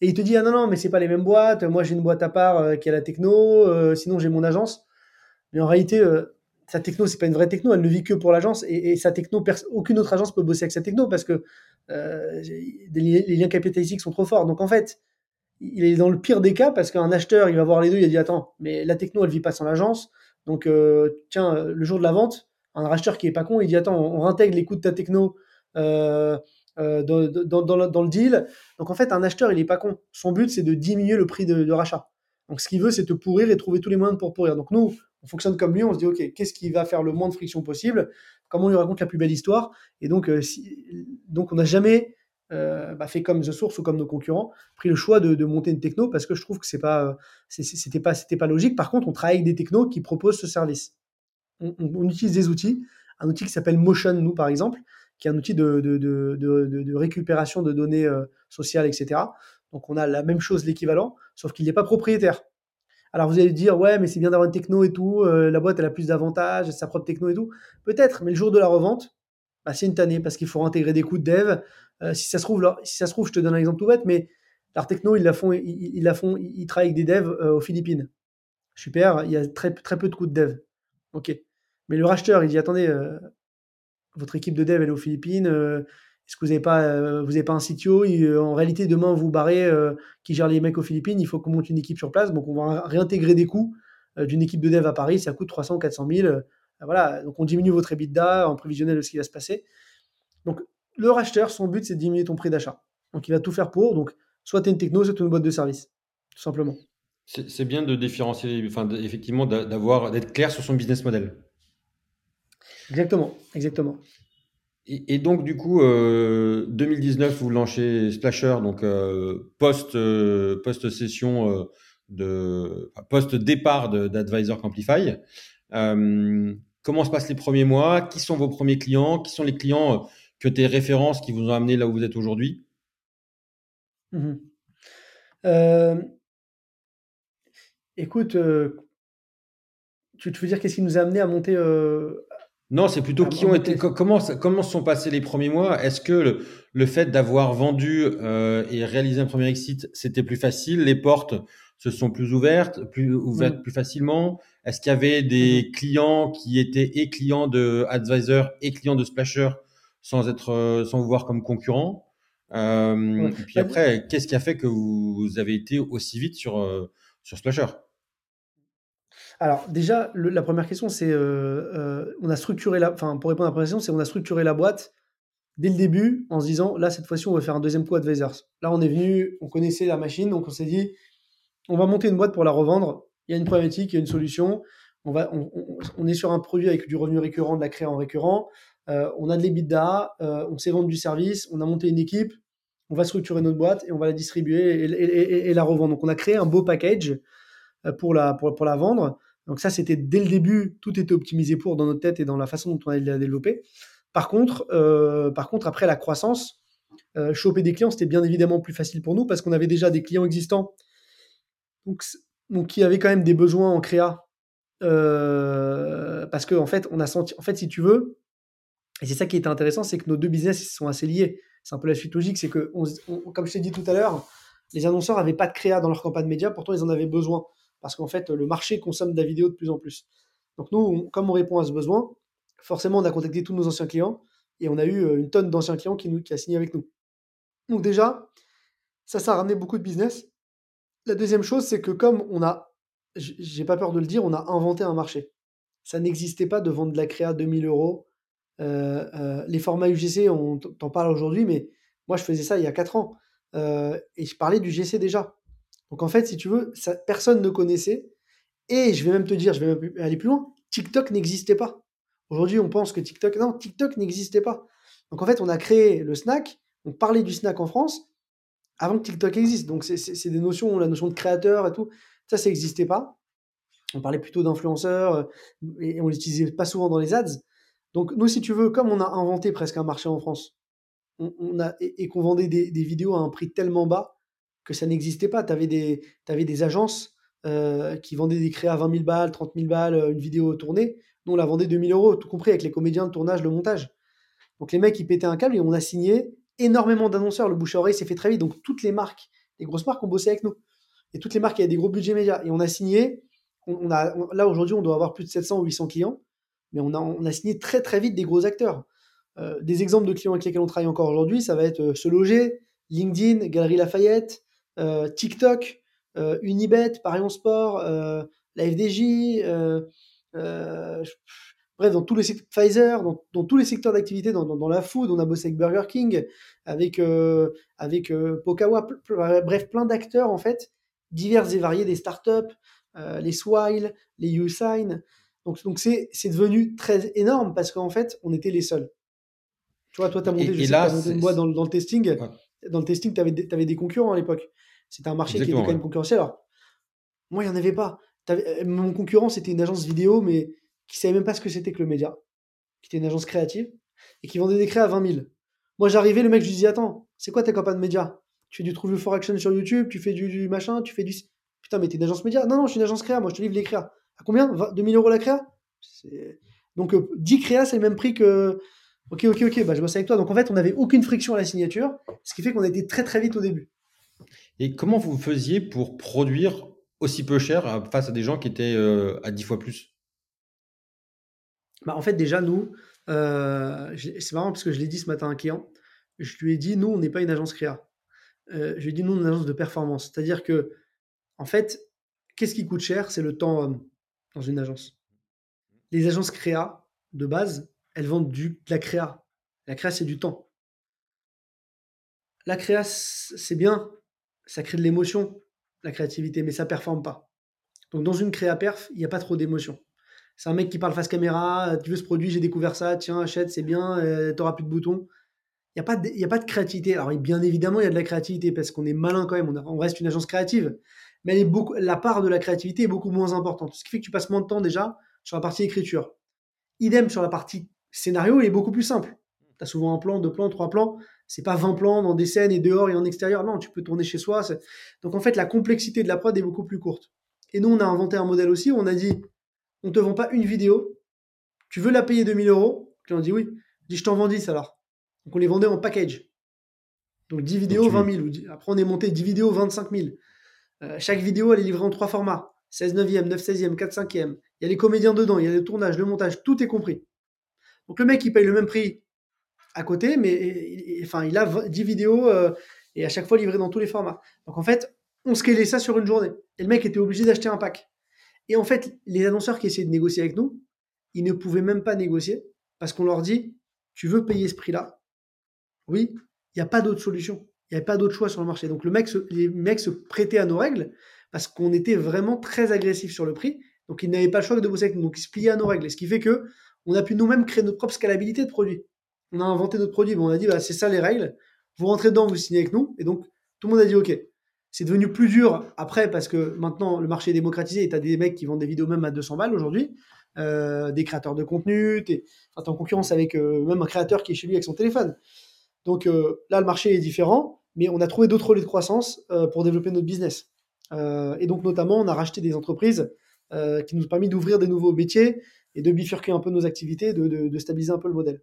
Et il te dit, ah non, non, mais c'est pas les mêmes boîtes. Moi, j'ai une boîte à part qui a la techno. sinon, j'ai mon agence. Mais en réalité, euh, sa techno, c'est pas une vraie techno, elle ne vit que pour l'agence. Et, sa techno, aucune autre agence peut bosser avec sa techno parce que euh, les, liens capitalistiques sont trop forts. Donc en fait, il est dans le pire des cas parce qu'un acheteur, il va voir les deux, il dit attends, mais la techno, elle vit pas sans l'agence. Donc euh, tiens, le jour de la vente, un acheteur qui est pas con, il dit attends, on, réintègre les coûts de ta techno. Dans, le deal. Donc en fait, un acheteur, il est pas con. Son but, c'est de diminuer le prix de, rachat. Donc ce qu'il veut, c'est te pourrir et trouver tous les moyens pour pourrir. Donc nous, on fonctionne comme lui, on se dit, OK, qu'est-ce qui va faire le moins de friction possible? Comment on lui raconte la plus belle histoire? Et donc, euh, donc on n'a jamais euh, bah, fait comme The Source ou comme nos concurrents, pris le choix de, monter une techno parce que je trouve que c'est pas, pas, pas logique. Par contre, on travaille avec des technos qui proposent ce service. On, utilise des outils, un outil qui s'appelle Motion, nous par exemple, qui est un outil de, récupération de données euh, sociales, etc. Donc on a la même chose, l'équivalent, sauf qu'il n'est pas propriétaire. Alors vous allez dire, ouais, mais c'est bien d'avoir une techno et tout, euh, la boîte elle a plus d'avantages, sa propre techno et tout. Peut-être, mais le jour de la revente, bah, c'est une tannée parce qu'il faut intégrer des coûts de dev. Euh, si ça se trouve, si ça se trouve, je te donne un exemple tout bête, mais leur techno, ils la font, ils, la font, ils travaillent avec des devs aux Philippines. Super, il y a très, très peu de coûts de dev. Ok. Mais le racheteur, il dit, attendez, votre équipe de dev est aux Philippines, est-ce que vous n'avez pas, euh, vous pas un CTO euh, En réalité, demain, vous barrez euh, qui gère les mecs aux Philippines. Il faut qu'on monte une équipe sur place. Donc, on va réintégrer des coûts d'une équipe de dev à Paris. Ça coûte 300 400 000. voilà. Donc, on diminue votre EBITDA en prévisionnel de ce qui va se passer. Donc, le racheteur, son but, c'est de diminuer ton prix d'achat. Donc, il va tout faire pour. Donc, soit tu es une techno, soit tu une boîte de service. Tout simplement. C'est bien de différencier, enfin, effectivement, d'avoir, d'être clair sur son business model. Exactement, exactement. Et, donc, du coup, 2019, euh, vous lancez Splasher, donc euh, post, euh, post session de post départ d'Advisor Camplify. comment se passent les premiers mois? Qui sont vos premiers clients? Qui sont les clients que tes références qui vous ont amené là où vous êtes aujourd'hui? Mmh Écoute, tu, tu, veux dire qu'est-ce qui nous a amené à monter non, c'est plutôt ah, qui ont été. Comment, comment se sont passés les premiers mois? Est-ce que le, fait d'avoir vendu euh, et réalisé un premier exit, c'était plus facile? Les portes se sont plus ouvertes, plus ouvertes mm. plus facilement? Est-ce qu'il y avait des mm-hmm. clients qui étaient et clients de Advisor et clients de Splasher sans être, euh, sans vous voir comme concurrents euh, Et puis bah, après, qu'est-ce qui a fait que vous avez été aussi vite sur, sur Splasher? Alors déjà, la première question, c'est euh, euh, on a structuré la, enfin pour répondre à la question, c'est on a structuré la boîte dès le début en se disant là cette fois-ci on va faire un deuxième coup Advisors. Là on est venu, on connaissait la machine, donc on s'est dit on va monter une boîte pour la revendre. Il y a une problématique, il y a une solution. On va, on, est sur un produit avec du revenu récurrent, de la créa en récurrent. Euh, on a de l'EBITDA, on sait vendre du service, on a monté une équipe, on va structurer notre boîte et on va la distribuer et, et la revendre. Donc on a créé un beau package pour la, pour, pour la vendre. Donc ça, c'était dès le début, tout était optimisé pour dans notre tête et dans la façon dont on allait la développer. Par contre, euh, par contre après la croissance, euh, choper des clients, c'était bien évidemment plus facile pour nous parce qu'on avait déjà des clients existants donc, donc qui avaient quand même des besoins en créa. Euh, parce qu'en en fait, on a senti, en fait, si tu veux, et c'est ça qui était intéressant, c'est que nos deux business sont assez liés. C'est un peu la suite logique, c'est que, comme je t'ai dit tout à l'heure, les annonceurs n'avaient pas de créa dans leur campagne média, pourtant ils en avaient besoin parce qu'en fait, le marché consomme de la vidéo de plus en plus. Donc nous, comme on répond à ce besoin, forcément, on a contacté tous nos anciens clients et on a eu euh, une tonne d'anciens clients qui, nous, qui a signé avec nous. Donc déjà, ça, ça a ramené beaucoup de business. La deuxième chose, c'est que comme on a, j'ai pas peur de le dire, on a inventé un marché. Ça n'existait pas de vendre de la créa 2000 euros. Euh, euh, les formats UGC, on t'en parle aujourd'hui, mais moi je faisais ça il y a 4 ans. et je parlais du GC déjà. Donc en fait, si tu veux, personne ne connaissait. Et je vais même te dire, je vais aller plus loin, TikTok n'existait pas. Aujourd'hui, on pense que TikTok, non, TikTok n'existait pas. Donc en fait, on a créé le snack, on parlait du snack en France avant que TikTok existe. Donc c'est des notions, la notion de créateur et tout, ça, ça n'existait pas. On parlait plutôt d'influenceurs euh, et on l'utilisait pas souvent dans les ads. Donc nous, si tu veux, comme on a inventé presque un marché en France, on, a, et, qu'on vendait des, vidéos à un prix tellement bas que ça n'existait pas. Tu avais des, avais des agences euh, qui vendaient des créas à 20 000 balles, 30 000 balles, euh, une vidéo tournée. Nous, on la vendait 2000 euros, tout compris avec les comédiens de tournage, le montage. Donc les mecs, ils pétaient un câble et on a signé énormément d'annonceurs. Le bouche à oreille s'est fait très vite. Donc toutes les marques, les grosses marques ont bossé avec nous. Et toutes les marques qui avaient des gros budgets médias. Et on a signé, on, a, là aujourd'hui, on doit avoir plus de 700 ou 800 clients. Mais on a, on a signé très très vite des gros acteurs. Euh, des exemples de clients avec lesquels on travaille encore aujourd'hui, ça va être euh, Se Loger, LinkedIn, Galerie Lafayette, TikTok, Unibet, Paris Sport, la FDJ, bref, dans tous les secteurs, Pfizer, dans, tous les secteurs d'activité, dans, la food, on a bossé avec Burger King, avec, avec Pokawa, bref, plein d'acteurs en fait, divers et variés, des startups, les Swile, les Usign. Donc, donc c'est, c'est devenu très énorme parce qu'en fait, on était les seuls. Tu vois, toi, tu as monté, je sais, là, monté une boîte dans, le testing. Dans le testing, tu avais, avais, des concurrents à l'époque. C'était un marché qui était quand même concurrentiel. Alors, moi, il n'y en avait pas. Euh, mon concurrent, c'était une agence vidéo, mais qui savait même pas ce que c'était que le média, qui était une agence créative, et qui vendait des créas à 20 000. Moi, j'arrivais, le mec, je lui disais, attends, c'est quoi ta campagne de média? Tu fais du True for Action sur YouTube, tu fais du, machin, tu fais du... Putain, mais t'es une agence média Non, non, je suis une agence créa, moi, je te livre les créas. À combien? 2000 euros la créa? Donc, 10 euh, créas, c'est le même prix que, Ok, ok, ok, bah, je bosse avec toi. Donc en fait, on n'avait aucune friction à la signature, ce qui fait qu'on a été très très vite au début. Et comment vous faisiez pour produire aussi peu cher euh, face à des gens qui étaient euh, à 10 fois plus? Bah, En fait, déjà, nous, euh, c'est marrant parce que je l'ai dit ce matin à un client, je lui ai dit, nous, on n'est pas une agence créa. je lui ai dit, nous, on est une agence de performance. C'est-à-dire que, en fait, qu'est-ce qui coûte cher? C'est le temps dans une agence. Les agences créa, de base, elles vendent du, de la créa. La créa, c'est du temps. La créa, c'est bien, ça crée de l'émotion, la créativité, mais ça performe pas. Donc dans une créa perf, il n'y a pas trop d'émotion. C'est un mec qui parle face caméra, tu veux ce produit, j'ai découvert ça, tiens, achète, c'est bien, euh, tu n'auras plus de boutons. Il n'y a, pas de, a pas de créativité. Alors bien évidemment, il y a de la créativité parce qu'on est malin quand même, on, reste une agence créative. Mais la part de la créativité est beaucoup moins importante. Ce qui fait que tu passes moins de temps déjà sur la partie écriture. Idem sur la partie scénario, il est beaucoup plus simple. Tu as souvent un plan, deux plans, trois plans. C'est pas 20 plans dans des scènes et dehors et en extérieur. Non, tu peux tourner chez soi. Donc en fait, la complexité de la prod est beaucoup plus courte. Et nous, on a inventé un modèle aussi où on a dit on te vend pas une vidéo, tu veux la payer 2000 euros? On dit oui. dit je t'en vends 10 alors. Donc on les vendait en package. Donc 10 vidéos, 20 000. Après, on est monté 10 vidéos, 25 000. Euh, chaque vidéo, elle est livrée en trois formats 16 9e, 9 16e, 4 5e. Il y a les comédiens dedans, il y a le tournage, le montage, tout est compris. Donc le mec, il paye le même prix à côté, mais enfin, il a 10 vidéos euh, et à chaque fois livré dans tous les formats. Donc en fait, on scalait ça sur une journée. Et le mec était obligé d'acheter un pack. Et en fait, les annonceurs qui essayaient de négocier avec nous, ils ne pouvaient même pas négocier parce qu'on leur dit Tu veux payer ce prix-là? Oui, il n'y a pas d'autre solution. Il n'y avait pas d'autre choix sur le marché. Donc le mec les mecs se prêtaient à nos règles parce qu'on était vraiment très agressif sur le prix. Donc ils n'avaient pas le choix de bosser avec nous. Donc ils se pliaient à nos règles. ce qui fait que on a pu nous-mêmes créer notre propre scalabilité de produit. On a inventé notre produit, on a dit, bah, c'est ça les règles, vous rentrez dedans, vous signez avec nous, et donc tout le monde a dit, ok. C'est devenu plus dur après parce que maintenant le marché est démocratisé et tu as des mecs qui vendent des vidéos même à 200 balles aujourd'hui, euh, des créateurs de contenu, tu es, en concurrence avec euh, même un créateur qui est chez lui avec son téléphone. Donc euh, là, le marché est différent, mais on a trouvé d'autres relais de croissance pour développer notre business. et donc notamment, on a racheté des entreprises qui nous ont permis d'ouvrir des nouveaux métiers, et de bifurquer un peu nos activités, de, stabiliser un peu le modèle.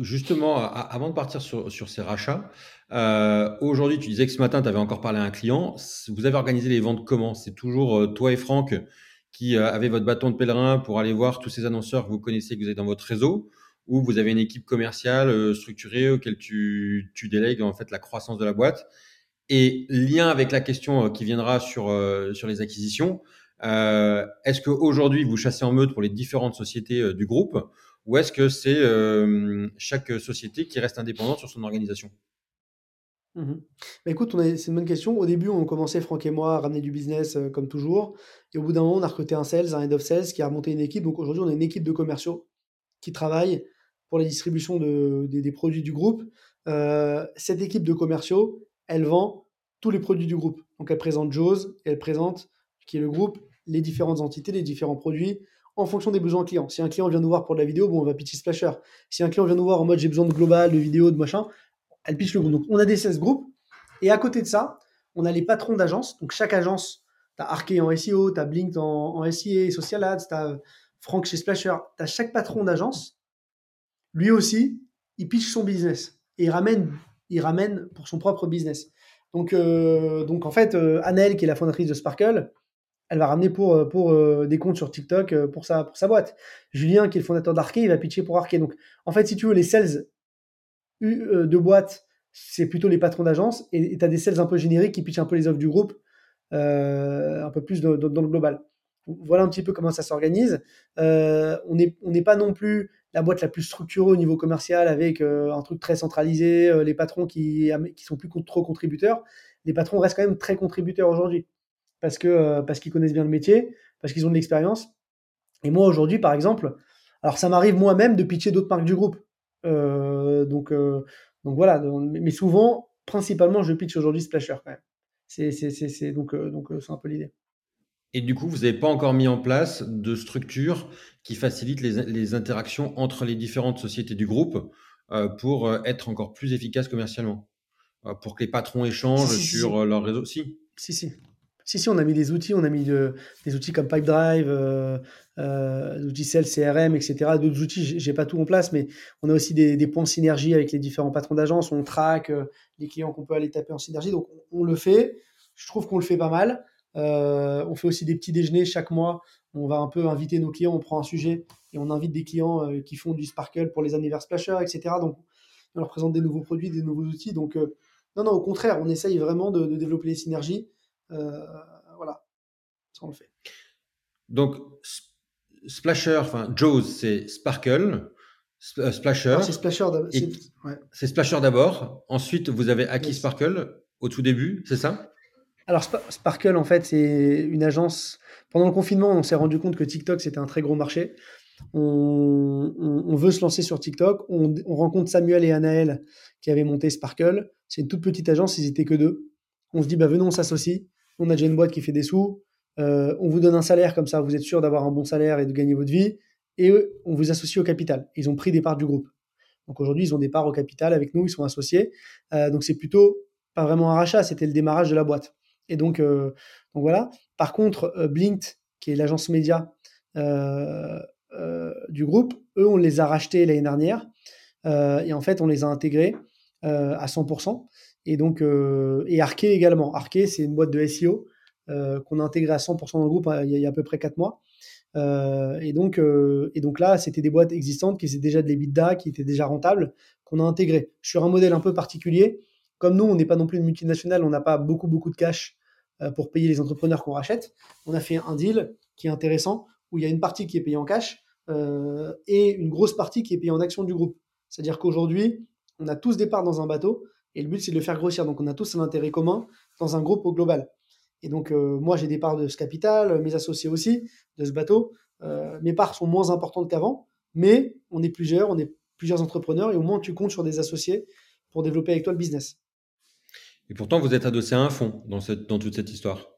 Justement, avant de partir sur, ces rachats, euh, aujourd'hui, tu disais que ce matin, tu avais encore parlé à un client. Vous avez organisé les ventes comment? C'est toujours euh, toi et Franck qui euh, avez votre bâton de pèlerin pour aller voir tous ces annonceurs que vous connaissez, que vous avez dans votre réseau, ou vous avez une équipe commerciale structurée auquel tu, tu, délègues en fait la croissance de la boîte? Et lien avec la question qui viendra sur les acquisitions, euh, est-ce qu'aujourd'hui, vous chassez en meute pour les différentes sociétés euh, du groupe ou est-ce que c'est euh, chaque société qui reste indépendante sur son organisation? Mmh Bah, écoute, c'est une bonne question. Au début, on commençait, Franck et moi, à ramener du business, comme toujours et au bout d'un moment, on a recruté un sales, un head of sales qui a remonté une équipe. Donc aujourd'hui, on a une équipe de commerciaux qui travaille pour la distribution de des des produits du groupe. Cette équipe de commerciaux, elle vend tous les produits du groupe. Donc elle présente JAWS elle présente, qui est le groupe, les différentes entités, les différents produits en fonction des besoins clients. Si un client vient nous voir pour de la vidéo, bon, on va pitcher Splasher. Si un client vient nous voir en mode j'ai besoin de global, de vidéo, de machin, elle pitch le groupe. Donc, on a des 16 groupes. Et à côté de ça, on a les patrons d'agence. Donc, chaque agence, tu as Arkey en SEO, tu as Blink en, en SIA, Social Ads, tu as Franck chez Splasher. Tu as chaque patron d'agence. Lui aussi, il pitch son business. Et il ramène, il ramène pour son propre business. Donc, euh, donc en fait, euh, Annelle, qui est la fondatrice de Sparkle, elle va ramener pour, euh, pour des comptes sur TikTok pour sa, pour sa boîte. Julien, qui est le fondateur d'Arkey, il va pitcher pour Arkey. Donc, en fait, si tu veux, les sales euh, de boîtes, c'est plutôt les patrons d'agence, et tu as des sales un peu génériques qui pitchent un peu les offres du groupe, euh, un peu plus dans le global. Voilà un petit peu comment ça s'organise. Euh, on n'est on pas non plus la boîte la plus structurée au niveau commercial avec un truc très centralisé, les patrons qui, qui sont plus trop contributeurs. Les patrons restent quand même très contributeurs aujourd'hui parce que parce qu'ils connaissent bien le métier, parce qu'ils ont de l'expérience. Et moi aujourd'hui, par exemple, alors ça m'arrive moi-même de pitcher d'autres marques du groupe. Euh, donc, euh, donc voilà. Mais souvent, principalement, je pitch aujourd'hui Splasher quand même. C'est donc euh, donc c'est un peu l'idée. Et du coup, vous n'avez pas encore mis en place de structure qui facilite les, les, interactions entre les différentes sociétés du groupe pour être encore plus efficace commercialement, pour que les patrons échangent sur leur réseau? Si. Si, si. Si, si, on a mis des outils, on a mis des outils comme Pipedrive, euh, euh, Sales, CRM, etc. D'autres outils, j'ai pas tout en place, mais on a aussi des, des points synergie avec les différents patrons d'agence. On traque euh, les clients qu'on peut aller taper en synergie. Donc, on, le fait. Je trouve qu'on le fait pas mal. Euh, on fait aussi des petits déjeuners chaque mois. On va un peu inviter nos clients, on prend un sujet et on invite des clients euh, qui font du Sparkle pour les anniversaires Splasher, etc. Donc, on leur présente des nouveaux produits, des nouveaux outils. Donc, non, non, au contraire, on essaye vraiment de développer les synergies. Euh, voilà, ça on le fait. Donc, Splasher, enfin, Jaws, c'est Sparkle. Euh, Splasher. C'est Splasher d'abord. C'est Splasher d'abord. Ensuite, vous avez acquis Sparkle au tout début, c'est ça? Alors, Sparkle, en fait, c'est une agence. Pendant le confinement, on s'est rendu compte que TikTok, c'était un très gros marché. On, on, veut se lancer sur TikTok. On, on, rencontre Samuel et Anaël qui avaient monté Sparkle. C'est une toute petite agence, ils étaient que deux. On se dit, bah, venons, on s'associe on a déjà une boîte qui fait des sous, euh, on vous donne un salaire comme ça, vous êtes sûr d'avoir un bon salaire et de gagner votre vie, et on vous associe au capital. Ils ont pris des parts du groupe. Donc aujourd'hui, ils ont des parts au capital avec nous, ils sont associés. Euh, donc c'est plutôt pas vraiment un rachat, c'était le démarrage de la boîte. Et donc, euh, donc voilà. Par contre, Blinked, qui est l'agence média du groupe, eux, on les a rachetés l'année dernière. et en fait, on les a intégrés à 100%. Et donc, euh, et Arkey également. Arkey, c'est une boîte de SEO euh, qu'on a intégrée à 100% dans le groupe hein, il y, a, à peu près 4 mois. Euh, et, donc, et donc là, c'était des boîtes existantes qui étaient déjà de l'EBITDA, qui étaient déjà rentables, qu'on a intégrées sur un modèle un peu particulier. Comme nous, on n'est pas non plus une multinationale, on n'a pas beaucoup, beaucoup de cash pour payer les entrepreneurs qu'on rachète. On a fait un deal qui est intéressant, où il y a une partie qui est payée en cash et une grosse partie qui est payée en action du groupe. C'est-à-dire qu'aujourd'hui, on a tous des parts dans un bateau et le but, c'est de le faire grossir. Donc, on a tous un intérêt commun dans un groupe au global. Et donc, euh, moi, j'ai des parts de ce capital, mes associés aussi, de ce bateau. Euh, mes parts sont moins importantes qu'avant, mais on est plusieurs, on est plusieurs entrepreneurs, et au moins, tu comptes sur des associés pour développer avec toi le business. Et pourtant, vous êtes adossé à un fonds dans, cette, dans toute cette histoire.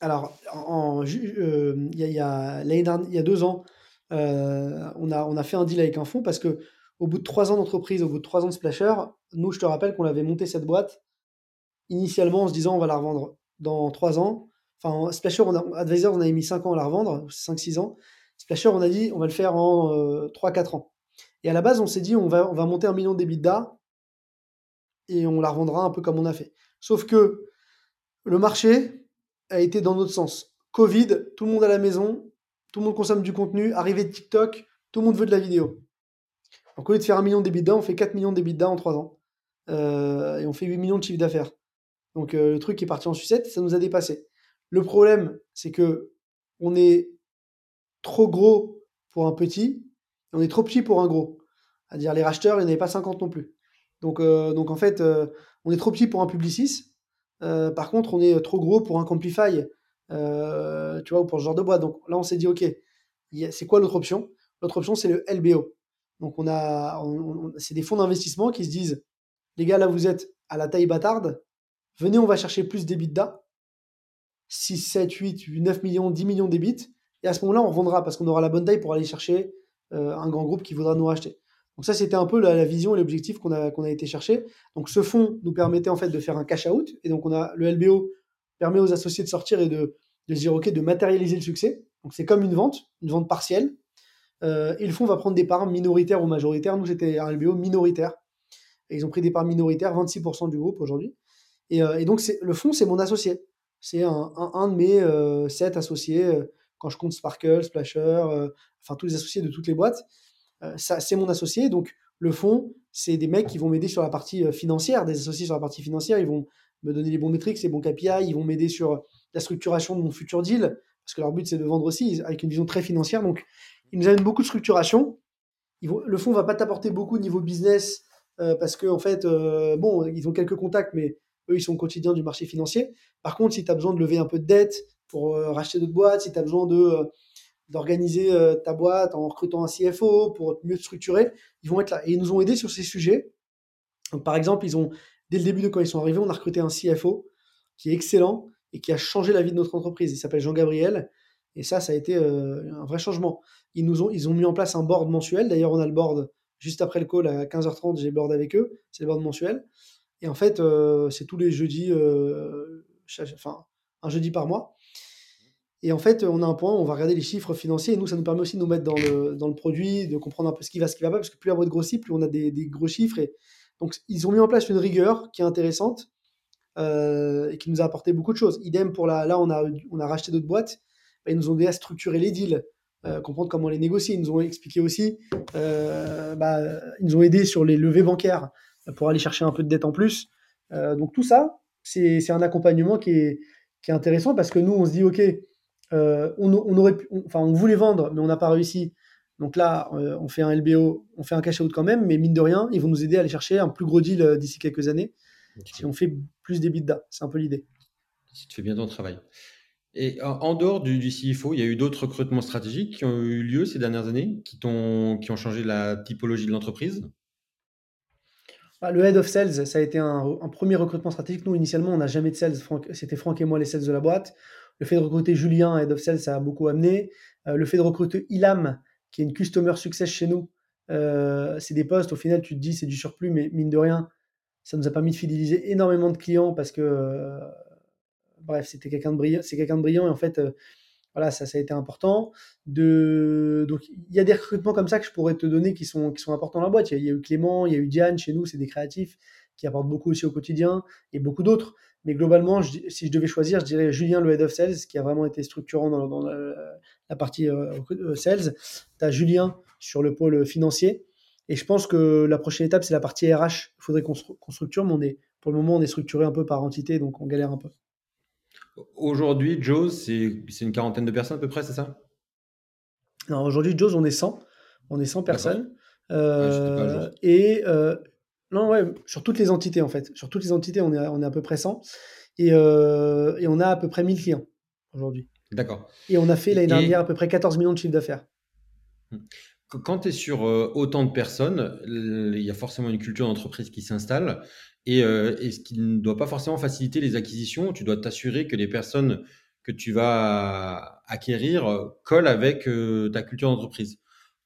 Alors, euh, il y, a, il y a deux ans, on, a, on a fait un deal avec un fonds parce que au bout de trois ans d'entreprise, au bout de trois ans de Splasher, nous, je te rappelle qu'on avait monté cette boîte initialement en se disant on va la revendre dans trois ans. Enfin, Splasher, on a, on avait mis cinq ans à la revendre, cinq, six ans. Splasher, on a dit on va le faire en euh, trois, quatre ans. Et à la base, on s'est dit on va, on va monter un million d'EBITDA et on la revendra un peu comme on a fait. Sauf que le marché a été dans notre sens. Covid, tout le monde à la maison, tout le monde consomme du contenu, arrivée de TikTok, tout le monde veut de la vidéo. Donc au lieu de faire un million d'EBITDA, on fait 4 millions d'EBITDA en 3 ans. Euh, et on fait 8 millions de chiffre d'affaires. Donc euh, le truc est parti en sucette, ça nous a dépassé. Le problème, c'est que on est trop gros pour un petit, et on est trop petit pour un gros. C'est-à-dire les racheteurs, il n'y en avait pas 50 non plus. Donc, euh, en fait, on est trop petit pour un Publicis. Par contre, on est trop gros pour un Complify, tu vois, ou pour ce genre de boîte. Donc là, on s'est dit, OK, c'est quoi l'autre option? L'autre option, c'est le LBO. Donc on a, c'est des fonds d'investissement qui se disent, les gars, là, vous êtes à la taille bâtarde, venez, on va chercher plus d'EBITDA, 6, 7, 8, 9 millions, 10 millions d'EBIT, et à ce moment-là, on revendra parce qu'on aura la bonne taille pour aller chercher euh, un grand groupe qui voudra nous racheter. Donc ça, c'était un peu la, vision et l'objectif qu'on a, qu'on a été chercher. Donc ce fonds nous permettait en fait de faire un cash out, et donc on a le LBO permet aux associés de sortir et de, de dire ok, de matérialiser le succès. Donc c'est comme une vente, une vente partielle. Euh, et le fonds va prendre des parts minoritaires ou majoritaires. Nous, un LBO minoritaire. Ils ont pris des parts minoritaires, 26% du groupe aujourd'hui. Et, euh, donc, le fonds, c'est mon associé. C'est un, de mes euh, sept associés, quand je compte Sparkle, Splasher, enfin tous les associés de toutes les boîtes. c'est mon associé. Donc, le fonds, c'est des mecs qui vont m'aider sur la partie financière, des associés sur la partie financière. Ils vont me donner les bons métriques, les bons KPI. Ils vont m'aider sur la structuration de mon futur deal, parce que leur but, c'est de vendre aussi, avec une vision très financière. Donc, ils nous amènent beaucoup de structuration. le fonds va pas t'apporter beaucoup au niveau business euh, parce qu'en en fait, euh, bon, ils ont quelques contacts, mais eux, ils sont au quotidien du marché financier. Par contre, si tu as besoin de lever un peu de dette pour euh, racheter d'autres boîtes, si tu as besoin de d'organiser ta boîte en recrutant un CFO pour mieux te structurer, ils vont être là. Et ils nous ont aidés sur ces sujets. par exemple, ils ont, dès le début de quand ils sont arrivés, on a recruté un CFO qui est excellent et qui a changé la vie de notre entreprise. Il s'appelle Jean-Gabriel. Et ça, ça a été un vrai changement. Ils nous ont, ils ont mis en place un board mensuel. D'ailleurs, on a le board juste après le call à 15h30, j'ai board avec eux. C'est le board mensuel. Et en fait, euh, c'est tous les jeudis, euh, enfin, un jeudi par mois. Et en fait, on a un point, on va regarder les chiffres financiers et nous, ça nous permet aussi de nous mettre dans le, dans le produit, de comprendre un peu ce qui va, ce qui va pas, parce que plus la boîte grossit, plus on a des, des gros chiffres. Et donc, ils ont mis en place une rigueur qui est intéressante euh, et qui nous a apporté beaucoup de choses. Idem pour la, là, on a, on a racheté d'autres boîtes, ils nous ont aidé à structurer les deals, euh, comprendre comment les négocier. Ils nous ont expliqué aussi, euh, bah, ils nous ont aidé sur les levées bancaires pour aller chercher un peu de dette en plus. Euh, donc tout ça, c'est un accompagnement qui est, qui est intéressant parce que nous, on se dit, OK, on, on, aurait enfin, on voulait vendre, mais on n'a pas réussi. Donc là, on fait un LBO, on fait un cash out quand même, mais mine de rien, ils vont nous aider à aller chercher un plus gros deal d'ici quelques années. Si on fait plus d'EBITDA, c'est un peu l'idée. Si tu fais bien ton travail. Et en, dehors du, du, il y a eu d'autres recrutements stratégiques qui ont eu lieu ces dernières années, qui, ont, qui ont changé la typologie de l'entreprise? Bah, Le Head of Sales, ça a été un, premier recrutement stratégique. Nous, initialement, on n'a jamais de sales. C'était Franck et moi les sales de la boîte. Le fait de recruter Julien, Head of Sales, ça a beaucoup amené. Euh, le fait de recruter Ilam, qui est une Customer Success chez nous, euh, c'est des postes, au final, tu te dis, c'est du surplus, mais mine de rien, ça nous a permis de fidéliser énormément de clients parce que... Euh, bref, c'était quelqu'un de brillant, c'est quelqu'un de brillant et en fait, euh, voilà, ça, a été important. Donc, il y a des recrutements comme ça que je pourrais te donner qui sont, importants dans la boîte. Il y, a, eu Clément, il y a eu Diane chez nous, c'est des créatifs qui apportent beaucoup aussi au quotidien et beaucoup d'autres. Mais globalement, si je devais choisir, je dirais Julien, le head of sales, qui a vraiment été structurant dans, la, partie euh, euh, sales. Tu as Julien sur le pôle financier. Et je pense que la prochaine étape, c'est la partie RH. Il faudrait qu'on structure, mais pour le moment, on est structuré un peu par entité, donc on galère un peu. Aujourd'hui, Joe's, c'est une quarantaine de personnes à peu près, c'est ça? Non, aujourd'hui, Joe's, on est 100. On est 100 personnes. Euh, et euh, non, ouais, sur toutes les entités en fait. Sur toutes les entités, on est, on est à peu près 100. Et, euh, et on a à peu près 1000 clients aujourd'hui. D'accord. Et on a fait l'année dernière à peu près 14 millions de chiffre d'affaires. Quand tu es sur autant de personnes, il y a forcément une culture d'entreprise qui s'installe. Et, euh, et, ce qui ne doit pas forcément faciliter les acquisitions. Tu dois t'assurer que les personnes que tu vas acquérir euh, collent avec euh, ta culture d'entreprise.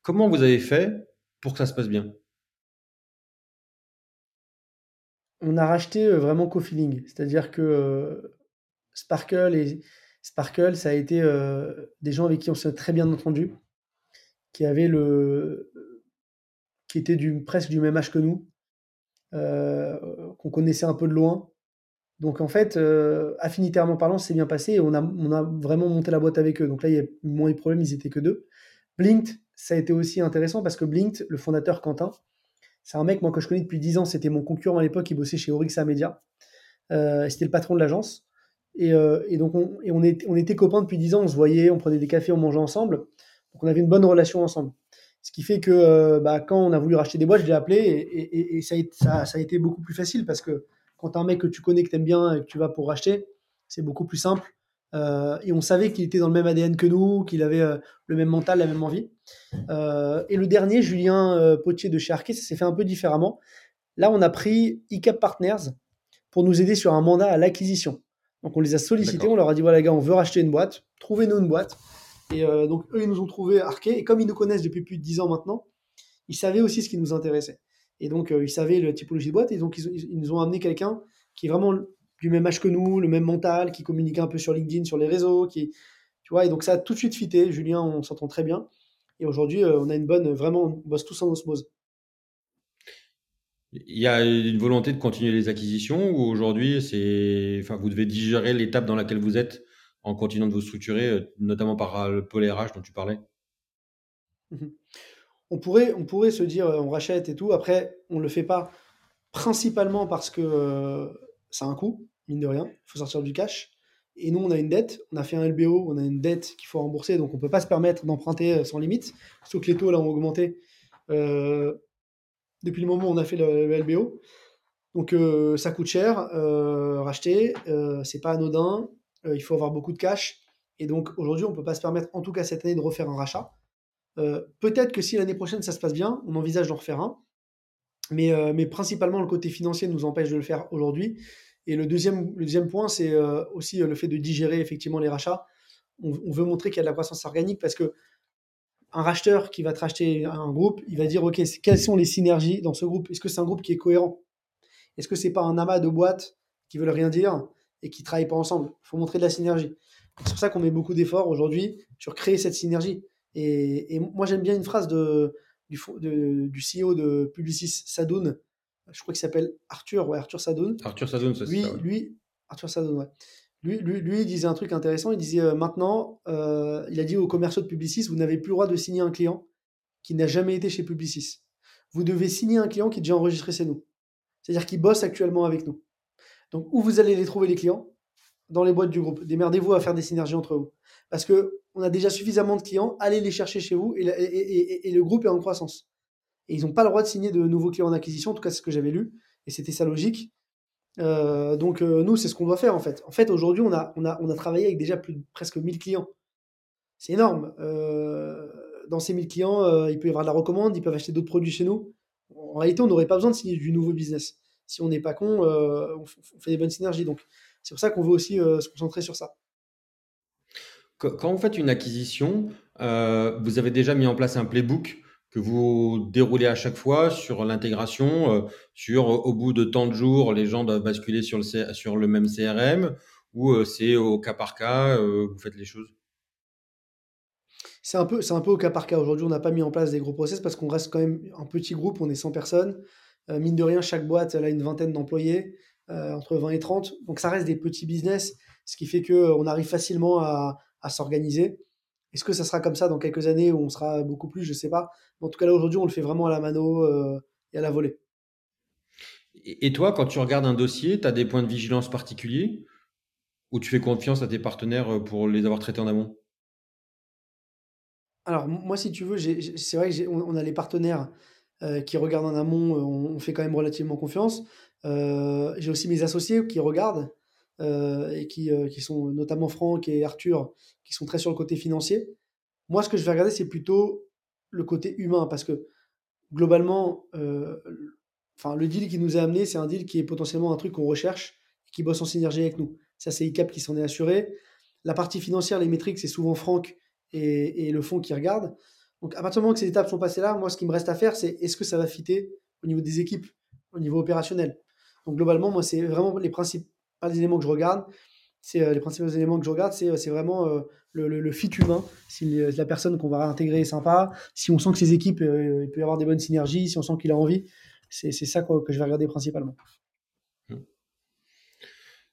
Comment vous avez fait pour que ça se passe bien? On a racheté vraiment co-feeling, c'est-à-dire que Sparkle et Sparkle, ça a été des gens avec qui on s'est très bien entendu, qui avaient le, qui étaient du, presque du même âge que nous, euh, qu'on connaissait un peu de loin. Donc en fait, euh, affinitairement parlant, c'est bien passé et on a, on a vraiment monté la boîte avec eux. Donc là, il y a moins de problèmes, ils étaient que deux. Blinked, ça a été aussi intéressant parce que Blinked, le fondateur Quentin, c'est un mec moi que je connais depuis 10 ans, c'était mon concurrent à l'époque, il bossait chez Orixa Media. Euh, c'était le patron de l'agence. Et, et, donc on, et on, est, on était copains depuis 10 ans, on se voyait, on prenait des cafés, on mangeait ensemble. Donc on avait une bonne relation ensemble. Ce qui fait que euh, bah, quand on a voulu racheter des boîtes, je l'ai appelé et, ça, a, été beaucoup plus facile parce que quand tu as un mec que tu connais, que tu aimes bien et que tu vas pour racheter, c'est beaucoup plus simple. Euh, et on savait qu'il était dans le même ADN que nous, qu'il avait euh, le même mental, la même envie. Euh, et le dernier, Julien Potier de chez Arquet, ça s'est fait un peu différemment. Là, on a pris ICAP Partners pour nous aider sur un mandat à l'acquisition. Donc on les a sollicités, on leur a dit voilà les gars, on veut racheter une boîte, trouvez-nous une boîte. Et donc eux, ils nous ont trouvé Arquet. Et comme ils nous connaissent depuis plus de 10 ans maintenant, ils savaient aussi ce qui nous intéressait. Et donc ils savaient la typologie de boîte. Et donc ils nous ont amené quelqu'un qui est vraiment du même âge que nous, le même mental, qui communique un peu sur LinkedIn, sur les réseaux, qui, tu vois, et donc ça a tout de suite fité. Julien, on s'entend très bien. Et aujourd'hui, euh, on a une bonne, vraiment, on bosse tous en osmose. Il y a une volonté de continuer les acquisitions ou aujourd'hui, c'est, enfin, vous devez digérer l'étape dans laquelle vous êtes? En continuant de vous structurer, euh, notamment par euh, le pôle RH dont tu parlais mhm. on, pourrait, on pourrait se dire on rachète et tout. Après, on ne le fait pas principalement parce que ça a un coût mine de rien, il faut sortir du cash. Et nous, on a une dette, on a fait un LBO, on a une dette qu'il faut rembourser, donc on ne peut pas se permettre d'emprunter euh, sans limite, surtout que les taux là ont augmenté euh, depuis le moment où on a fait le, LBO. Donc euh, ça coûte cher racheter, c'est pas anodin, il faut avoir beaucoup de cash. Et donc aujourd'hui, on ne peut pas se permettre, en tout cas cette année, de refaire un rachat. Peut-être que si l'année prochaine ça se passe bien, on envisage d'en refaire un. Mais, mais principalement, le côté financier nous empêche de le faire aujourd'hui. Et le deuxième, le deuxième point, c'est euh, aussi euh, le fait de digérer effectivement les rachats. On, veut montrer qu'il y a de la croissance organique parce que un racheteur qui va te racheter un groupe, il va dire OK, quelles sont les synergies dans ce groupe? Est-ce que c'est un groupe qui est cohérent? Est-ce que c'est pas un amas de boîtes qui veulent rien dire? Et qui travaillent pas ensemble Il faut montrer de la synergie. C'est pour ça qu'on met beaucoup d'efforts aujourd'hui sur créer cette synergie. Et, moi, j'aime bien une phrase de, du, de, du CEO de Publicis, Sadoun, je crois qu'il s'appelle Arthur, ouais, Arthur Sadoun. Arthur Sadoun, c'est lui, ça. Lui, Arthur Sadoun, ouais. Lui, lui, lui, il disait un truc intéressant. Il disait euh, maintenant, euh, il a dit aux commerciaux de Publicis, vous n'avez plus le droit de signer un client qui n'a jamais été chez Publicis. Vous devez signer un client qui est déjà enregistré chez nous. C'est-à-dire qui bosse actuellement avec nous. Donc, où vous allez les trouver, les clients? Dans les boîtes du groupe. Démerdez-vous à faire des synergies entre vous. Parce que on a déjà suffisamment de clients, allez les chercher chez vous et, le groupe est en croissance. Et ils n'ont pas le droit de signer de nouveaux clients en acquisition, en tout cas c'est ce que j'avais lu, et c'était sa logique. Euh, donc euh, nous, c'est ce qu'on doit faire en fait. En fait, aujourd'hui, on a, on, a, on a travaillé avec déjà plus de presque 1000 clients. C'est énorme. Euh, dans ces 1000 clients, il peut y avoir de la recommande, ils peuvent acheter d'autres produits chez nous. En réalité, on n'aurait pas besoin de signer du nouveau business. Si on n'est pas con, on, fait des bonnes synergies. Donc c'est pour ça qu'on veut aussi se concentrer sur ça. Quand vous faites une acquisition, vous avez déjà mis en place un playbook que vous déroulez à chaque fois sur l'intégration, euh, sur au bout de tant de jours, les gens doivent basculer sur le, sur le même CRM, ou euh, c'est au cas par cas, euh, vous faites les choses? C'est un, peu, un peu au cas par cas. Aujourd'hui, on n'a pas mis en place des gros process parce qu'on reste quand même un petit groupe, on est 100 personnes. Mine de rien, chaque boîte elle a une vingtaine d'employés, entre 20 et 30. Donc ça reste des petits business, ce qui fait qu'on arrive facilement à, à s'organiser. Est-ce que ça sera comme ça dans quelques années où on sera beaucoup plus? Je ne sais pas. en tout cas, là, aujourd'hui, on le fait vraiment à la mano euh, et à la volée. Et toi, quand tu regardes un dossier, tu as des points de vigilance particuliers? Ou tu fais confiance à tes partenaires euh, pour les avoir traités en amont? Alors, moi, si tu veux, c'est vrai qu'on a les partenaires euh, qui regardent en amont, on, fait quand même relativement confiance. J'ai aussi mes associés qui regardent. Euh, et qui, euh, qui, sont notamment Franck et Arthur, qui sont très sur le côté financier. Moi, ce que je vais regarder, c'est plutôt le côté humain, parce que globalement, euh, enfin, le deal qui nous a amené, c'est un deal qui est potentiellement un truc qu'on recherche, qui bosse en synergie avec nous. Ça, c'est ICAP qui s'en est assuré. La partie financière, les métriques, c'est souvent Franck et, et, le fonds qui regarde. Donc, à partir du moment que ces étapes sont passées là, moi, ce qui me reste à faire, c'est est-ce que ça va fitter au niveau des équipes, au niveau opérationnel? Donc, globalement, moi, c'est vraiment les principes les éléments que je regarde. C'est euh, les principaux éléments que je regarde, c'est, euh, vraiment euh, le, fit humain. Si la personne qu'on va réintégrer est sympa, si on sent que ses équipes, il peut y avoir des bonnes synergies, si on sent qu'il a envie, c'est, ça que je vais regarder principalement.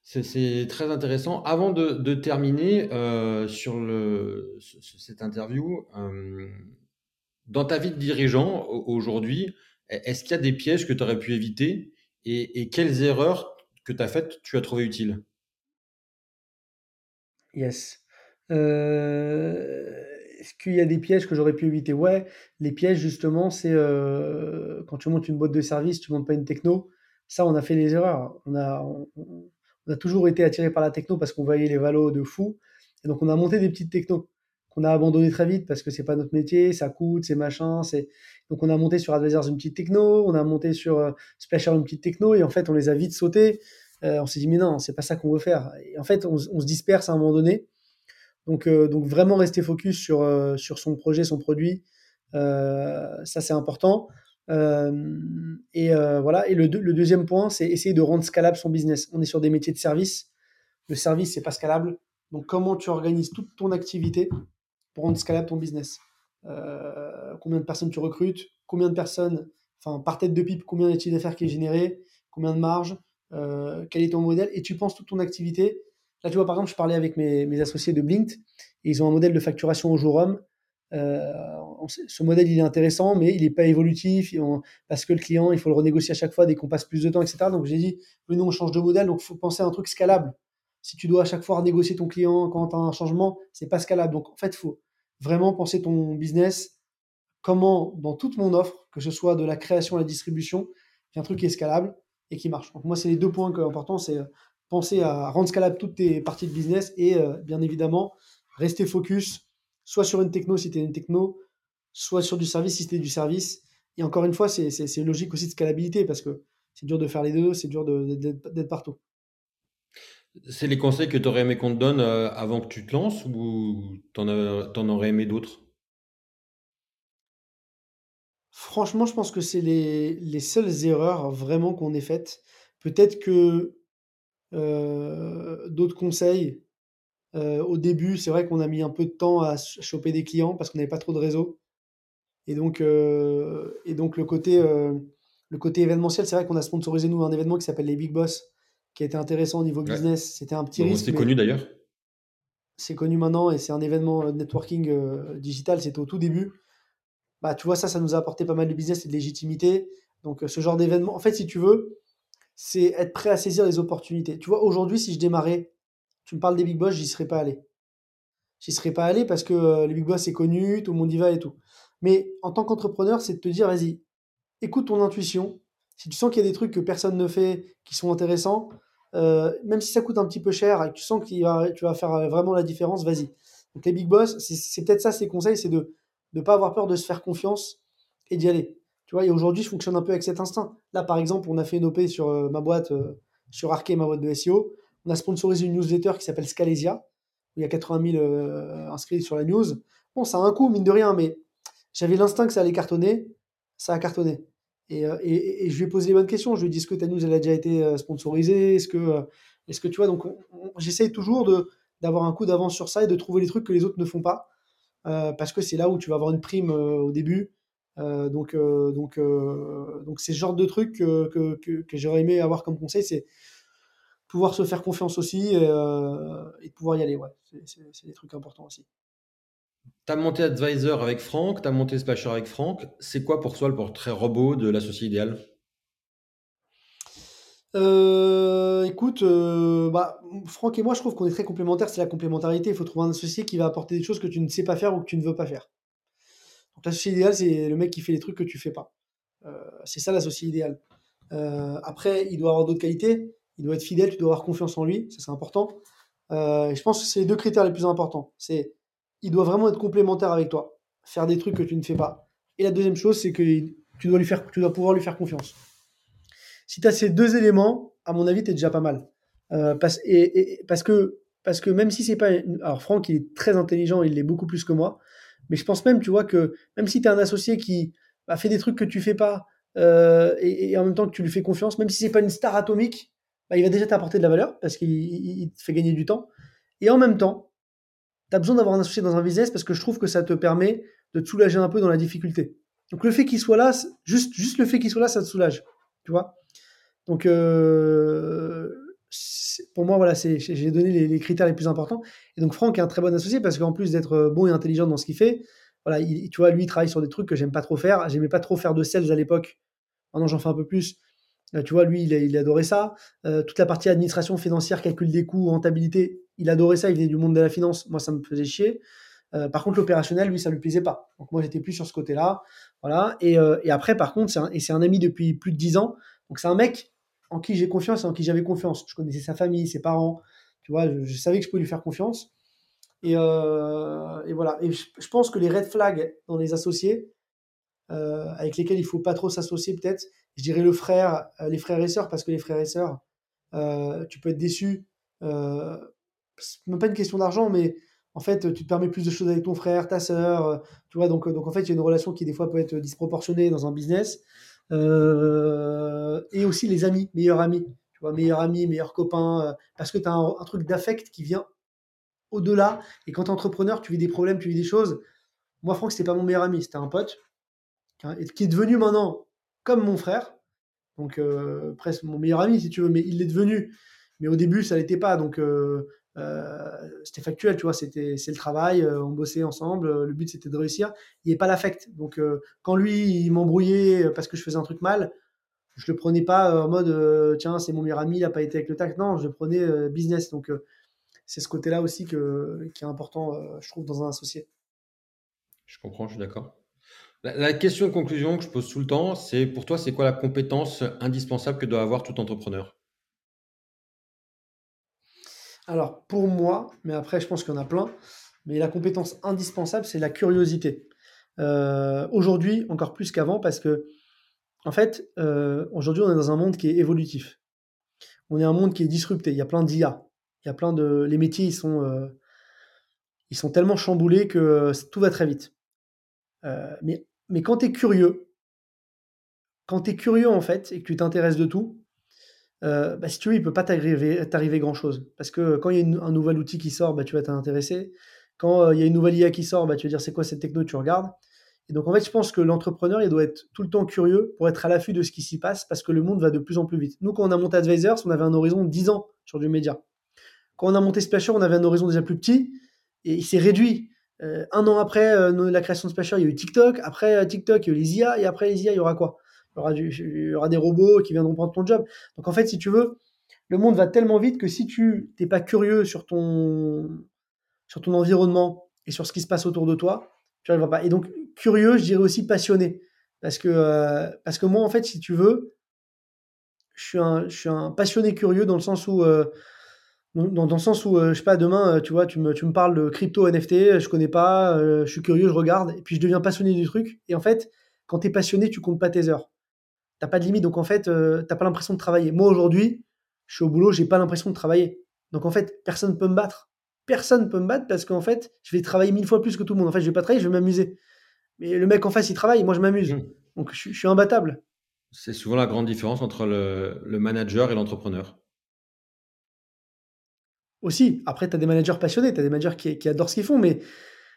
C'est, très intéressant. Avant de, terminer sur cette interview, dans ta vie de dirigeant aujourd'hui, est-ce qu'il y a des pièges que tu aurais pu éviter et, quelles erreurs que tu as faites, tu as trouvé utile Yes. Euh, est-ce qu'il y a des pièges que j'aurais pu éviter? Ouais, les pièges, justement, c'est euh, quand tu montes une boîte de service, tu ne montes pas une techno, Ça, on a fait les erreurs. On a, on, a toujours été attiré par la techno parce qu'on voyait les valos de fou. Et donc, on a monté des petites technos qu'on a abandonné très vite parce que c'est pas notre métier, ça coûte, c'est machin. C'est... Donc, on a monté sur Advisors une petite techno, on a monté sur euh, Splasher une petite techno, et en fait, on les a vite sautés. Euh, on s'est dit, mais non, c'est pas ça qu'on veut faire. Et en fait, on, se disperse à un moment donné. Donc, euh, vraiment rester focus sur, sur son projet, son produit, ça c'est important. et voilà. Et le, le deuxième point, c'est essayer de rendre scalable son business. On est sur des métiers de service. Le service, c'est pas scalable. Donc, comment tu organises toute ton activité pour rendre scalable ton business euh, Combien de personnes tu recrutes Combien de personnes, enfin, par tête de pipe, combien de chiffre d'affaires qui est généré Combien de marge euh, Quel est ton modèle Et tu penses toute ton activité. Là, tu vois, par exemple, je parlais avec mes, associés de Blinked et ils ont un modèle de facturation au jour homme. Euh, ce modèle, il est intéressant, mais il n'est pas évolutif parce que le client, il faut le renégocier à chaque fois dès qu'on passe plus de temps, etc. Donc, j'ai dit, oui, nous, on change de modèle, donc il faut penser à un truc scalable si tu dois à chaque fois renégocier ton client quand tu as un changement, c'est pas scalable. Donc en fait, il faut vraiment penser ton business, comment dans toute mon offre, que ce soit de la création à la distribution, il y a un truc qui est scalable et qui marche. Donc moi, c'est les deux points importants, c'est euh, penser à rendre scalable toutes tes parties de business et euh, bien évidemment, rester focus soit sur une techno si tu es une techno, soit sur du service si tu es du service. Et encore une fois, c'est logique aussi de scalabilité parce que c'est dur de faire les deux, c'est dur d'être partout. C'est les conseils que tu aurais aimé qu'on te donne euh, avant que tu te lances ou t'en, en aurais aimé d'autres? Franchement, je pense que c'est les, seules erreurs vraiment qu'on ait faites. Peut-être que euh, d'autres conseils, euh, au début, c'est vrai qu'on a mis un peu de temps à choper des clients parce qu'on n'avait pas trop de réseau. Et donc, et donc le côté, le côté événementiel, c'est vrai qu'on a sponsorisé nous un événement qui s'appelle les Big Boss qui a été intéressant au niveau business. C'était un petit risque. C'est connu d'ailleurs. C'est connu maintenant et c'est un événement de networking euh, digital. C'était au tout début. Bah, tu vois, ça, ça nous a apporté pas mal de business et de légitimité. Donc, euh, ce genre d'événement, en fait, si tu veux, c'est être prêt à saisir les opportunités. Tu vois, aujourd'hui, si je démarrais, tu me parles des big boss, j'y serais pas allé. J'y serais pas allé parce que euh, les big boss, c'est connu, tout le monde y va et tout. Mais en tant qu'entrepreneur, c'est de te dire, vas-y, écoute ton intuition, si tu sens qu'il y a des trucs que personne ne fait qui sont intéressants, euh, même si ça coûte un petit peu cher et que tu sens que tu vas faire euh, vraiment la différence, vas-y. Donc les big boss, c'est peut-être ça ces conseils, c'est de ne pas avoir peur de se faire confiance et d'y aller. Tu vois, et aujourd'hui, je fonctionne un peu avec cet instinct. Là, par exemple, on a fait une OP sur euh, ma boîte, sur Arke, ma boîte de SEO. On a sponsorisé une newsletter qui s'appelle Scalesia, où il y a 80 000 inscrits sur la news. Bon, ça a un coût, mine de rien, mais j'avais l'instinct que ça allait cartonner. Ça a cartonné. Euh, et, je lui ai posé les bonnes questions. Je lui ai dit est-ce que ta news elle a déjà été euh, sponsorisée? Est-ce que, euh, est-ce que tu vois Donc, j'essaye toujours d'avoir un coup d'avance sur ça et de trouver les trucs que les autres ne font pas. parce que c'est là où tu vas avoir une prime au début. donc, donc, donc c'est ce genre de truc que, que, que, j'aurais aimé avoir comme conseil, c'est pouvoir se faire confiance aussi et, et pouvoir y aller. Ouais, c'est des trucs importants aussi. Tu as monté Advisor avec Franck, tu as monté Splasher avec Franck. C'est quoi pour toi le portrait robot de l'associé idéal euh, écoute, euh, bah, Franck et moi, je trouve qu'on est très complémentaires. C'est la complémentarité. Il faut trouver un associé qui va apporter des choses que tu ne sais pas faire ou que tu ne veux pas faire. Donc, l'associé idéal, c'est le mec qui fait les trucs que tu fais pas. Euh, c'est ça l'associé idéal. après, il doit avoir d'autres qualités. Il doit être fidèle. Tu dois avoir confiance en lui. Ça, c'est important. je pense que c'est les deux critères les plus importants. C'est il doit vraiment être complémentaire avec toi, faire des trucs que tu ne fais pas. Et la deuxième chose, c'est que tu dois, pouvoir lui faire confiance. Si tu as ces deux éléments, à mon avis, tu es déjà pas mal. Euh, parce, et, parce, que, même si c'est pas. Alors, Franck, il est très intelligent, il l'est beaucoup plus que moi. Mais je pense même, tu vois, que même si tu es un associé qui a fait des trucs que tu fais pas, euh, et, en même temps que tu lui fais confiance, même si c'est pas une star atomique, bah, il va déjà t'apporter de la valeur parce qu'il te fait gagner du temps. Et en même temps, tu besoin d'avoir un associé dans un business parce que je trouve que ça te permet de te soulager un peu dans la difficulté. Donc le fait qu'il soit là, juste, juste le fait qu'il soit là, ça te soulage. Tu vois Donc euh, pour moi, voilà, j'ai donné les, critères les plus importants. Et donc Franck est un très bon associé parce qu'en plus d'être bon et intelligent dans ce qu'il fait, voilà, tu vois, lui, il travaille sur des trucs que j'aime pas trop faire. J'aimais pas trop faire de sales à l'époque. Maintenant, j'en fais un peu plus. Euh, tu vois, lui, il, il adorait ça. Euh, toute la partie administration financière, calcul des coûts, rentabilité, il adorait ça. Il venait du monde de la finance. Moi, ça me faisait chier. Euh, par contre, l'opérationnel, lui, ça ne lui plaisait pas. Donc, moi, j'étais plus sur ce côté-là. Voilà. Et, après, par contre, et c'est un ami depuis plus de 10 ans. Donc, c'est un mec, en qui j'ai confiance et en qui j'avais confiance. Je connaissais sa famille, ses parents, tu vois, je, savais que je pouvais lui faire confiance. Et, et voilà. Et je, pense que les red flags dans les associés, avec lesquels il faut pas trop s'associer peut-être, je dirais le frère, les frères et sœurs, parce que les frères et sœurs, tu peux être déçu. Même pas une question d'argent, mais en fait, tu te permets plus de choses avec ton frère, ta sœur, euh, tu vois. Donc, donc en fait, il y a une relation qui des fois peut être disproportionnée dans un business. Euh, et aussi les amis, meilleurs amis, tu vois, meilleurs amis, meilleurs copains, euh, parce que tu as un, truc d'affect qui vient au-delà. Et quand tu es entrepreneur, tu vis des problèmes, tu vis des choses. Moi, Franck, c'était pas mon meilleur ami, c'était un pote qui est devenu maintenant comme mon frère. Donc, presque mon meilleur ami, si tu veux, mais il l'est devenu. Mais au début, ça l'était pas. Donc, euh, c'était factuel, tu vois, c'était c'est le travail, euh, on bossait ensemble, euh, le but c'était de réussir. Il n'y avait pas l'affect. Donc quand lui il m'embrouillait parce que je faisais un truc mal, je le prenais pas en mode tiens c'est mon meilleur ami, il n'a pas été avec le tact. Non, je le prenais business. Donc c'est ce côté-là aussi que, qui est important, je trouve, dans un associé. Je comprends, je suis d'accord. La, la, question de conclusion que je pose tout le temps, c'est pour toi, c'est quoi la compétence indispensable que doit avoir tout entrepreneur? Alors, pour moi, mais après, je pense qu'il y en a plein, mais la compétence indispensable, c'est la curiosité. Euh, aujourd'hui, encore plus qu'avant, parce que, en fait, euh, aujourd'hui, on est dans un monde qui est évolutif. On est un monde qui est disrupté. Il y a plein d'IA. Il y a plein de. Les métiers, ils sont, euh, ils sont tellement chamboulés que tout va très vite. mais, mais quand tu es curieux, quand tu es curieux, en fait, et que tu t'intéresses de tout, euh, bah, si tu veux, il peut pas t'arriver grand-chose. Parce que quand il y a un nouvel outil qui sort, bah, tu vas t'intéresser. Quand euh, il y a une nouvelle IA qui sort, bah, tu vas dire c'est quoi cette techno, tu regardes. Et donc en fait, je pense que l'entrepreneur, il doit être tout le temps curieux pour être à l'affût de ce qui s'y passe parce que le monde va de plus en plus vite. Nous, quand on a monté Advisors, on avait un horizon de 10 ans sur du média. Quand on a monté Splasher, on avait un horizon déjà plus petit et il s'est réduit. Euh, un an après la création de Splasher, il y a eu TikTok. Après TikTok, il y a eu les IA. Et après les IA, il y aura quoi? Il y, aura des robots qui viendront prendre ton job. Donc en fait, si tu veux, le monde va tellement vite que si tu n'es pas curieux sur ton, sur ton environnement et sur ce qui se passe autour de toi, tu n'arriveras pas. Et donc curieux, je dirais aussi passionné. Parce que, euh, parce que moi, en fait, si tu veux, je suis un, je suis un passionné curieux dans le sens où, euh, dans, le sens où, euh, je sais pas, demain, tu vois, tu me, tu me parles de crypto, NFT, je connais pas, je suis curieux, je regarde, et puis je deviens passionné du truc. Et en fait, quand tu es passionné, tu comptes pas tes heures t'as pas de limite. Donc en fait, euh, t'as pas l'impression de travailler. Moi aujourd'hui, je suis au boulot, j'ai pas l'impression de travailler. Donc en fait, personne peut me battre. Personne peut me battre parce qu'en fait, je vais travailler mille fois plus que tout le monde. En fait, je vais pas travailler, je vais m'amuser. Mais le mec en face, il travaille, moi je m'amuse. Mmh. Donc je, suis imbattable. C'est souvent la grande différence entre le, manager et l'entrepreneur. Aussi, après, tu as des managers passionnés, tu as des managers qui, adorent ce qu'ils font, mais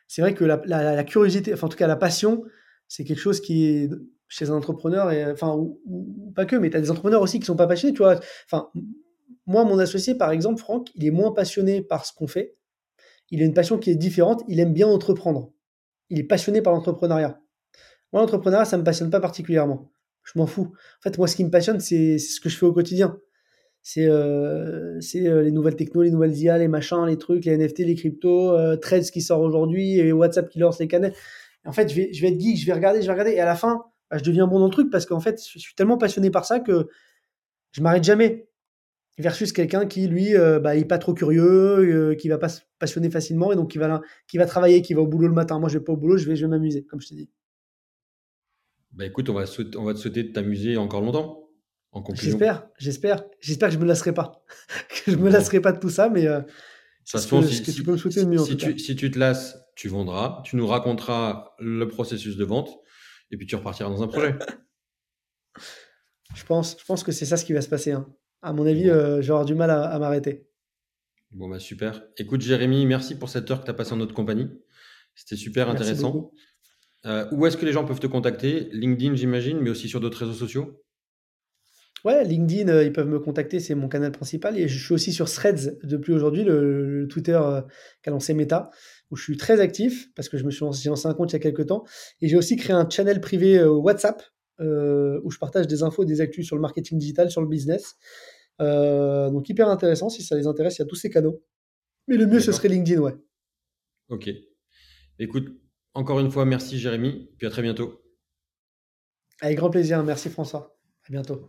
c'est vrai que la, la, curiosité, enfin en tout cas la passion, c'est quelque chose qui est chez un entrepreneur, et, enfin, ou, pas que, mais tu as des entrepreneurs aussi qui sont pas passionnés, tu. Enfin, moi, mon associé, par exemple, Franck, il est moins passionné par ce qu'on fait. Il a une passion qui est différente. Il aime bien entreprendre. Il est passionné par l'entrepreneuriat. Moi, l'entrepreneuriat, ça me passionne pas particulièrement. Je m'en fous. En fait, moi, ce qui me passionne, c'est ce que je fais au quotidien. C'est euh, euh, les nouvelles techno, les nouvelles IA, les machins, les trucs, les NFT, les cryptos, euh, Trades qui sort aujourd'hui, WhatsApp qui lance les canaux. En fait, je vais, je vais être geek, je vais regarder, je vais regarder, et à la fin, bah, je deviens bon dans le truc parce qu'en fait, je suis tellement passionné par ça que je m'arrête jamais. Versus quelqu'un qui, lui, euh, bah, est pas trop curieux, euh, qui va pas se passionner facilement et donc qui va, qui va travailler, qui va au boulot le matin. Moi, je vais pas au boulot, je vais, je vais m'amuser, comme je t'ai dit. Bah écoute, on va, on va te souhaiter de t'amuser encore longtemps. En conclusion. J'espère, j'espère, j'espère que je me lasserai pas, (laughs) que je me lasserai pas de tout ça, mais euh, c'est ce, que, si, tu peux me souhaiter mieux. Si, tu, si tu te lasses, tu vendras, tu nous raconteras le processus de vente et puis tu repartiras dans un projet. (laughs) je, pense, je pense que c'est ça ce qui va se passer. Hein. À mon avis, euh, j'aurai du mal à, m'arrêter. Bon, bah super. Écoute, Jérémy, merci pour cette heure que tu as passée en notre compagnie. C'était super intéressant. Euh, où est-ce que les gens peuvent te contacter? LinkedIn, j'imagine, mais aussi sur d'autres réseaux sociaux? Ouais, LinkedIn, euh, ils peuvent me contacter, c'est mon canal principal. Et je suis aussi sur Threads depuis aujourd'hui, le, Twitter qu'a lancé Meta où je suis très actif parce que je me suis lancé, un compte il y a quelques temps. Et j'ai aussi créé un channel privé euh, WhatsApp euh, où je partage des infos, des actus sur le marketing digital, sur le business. Euh, donc hyper intéressant, si ça les intéresse, il y a tous ces canaux. Mais le mieux, ce serait LinkedIn, ouais. Ok. Écoute, encore une fois, merci Jérémy, puis à très bientôt. Avec grand plaisir, merci François. À bientôt.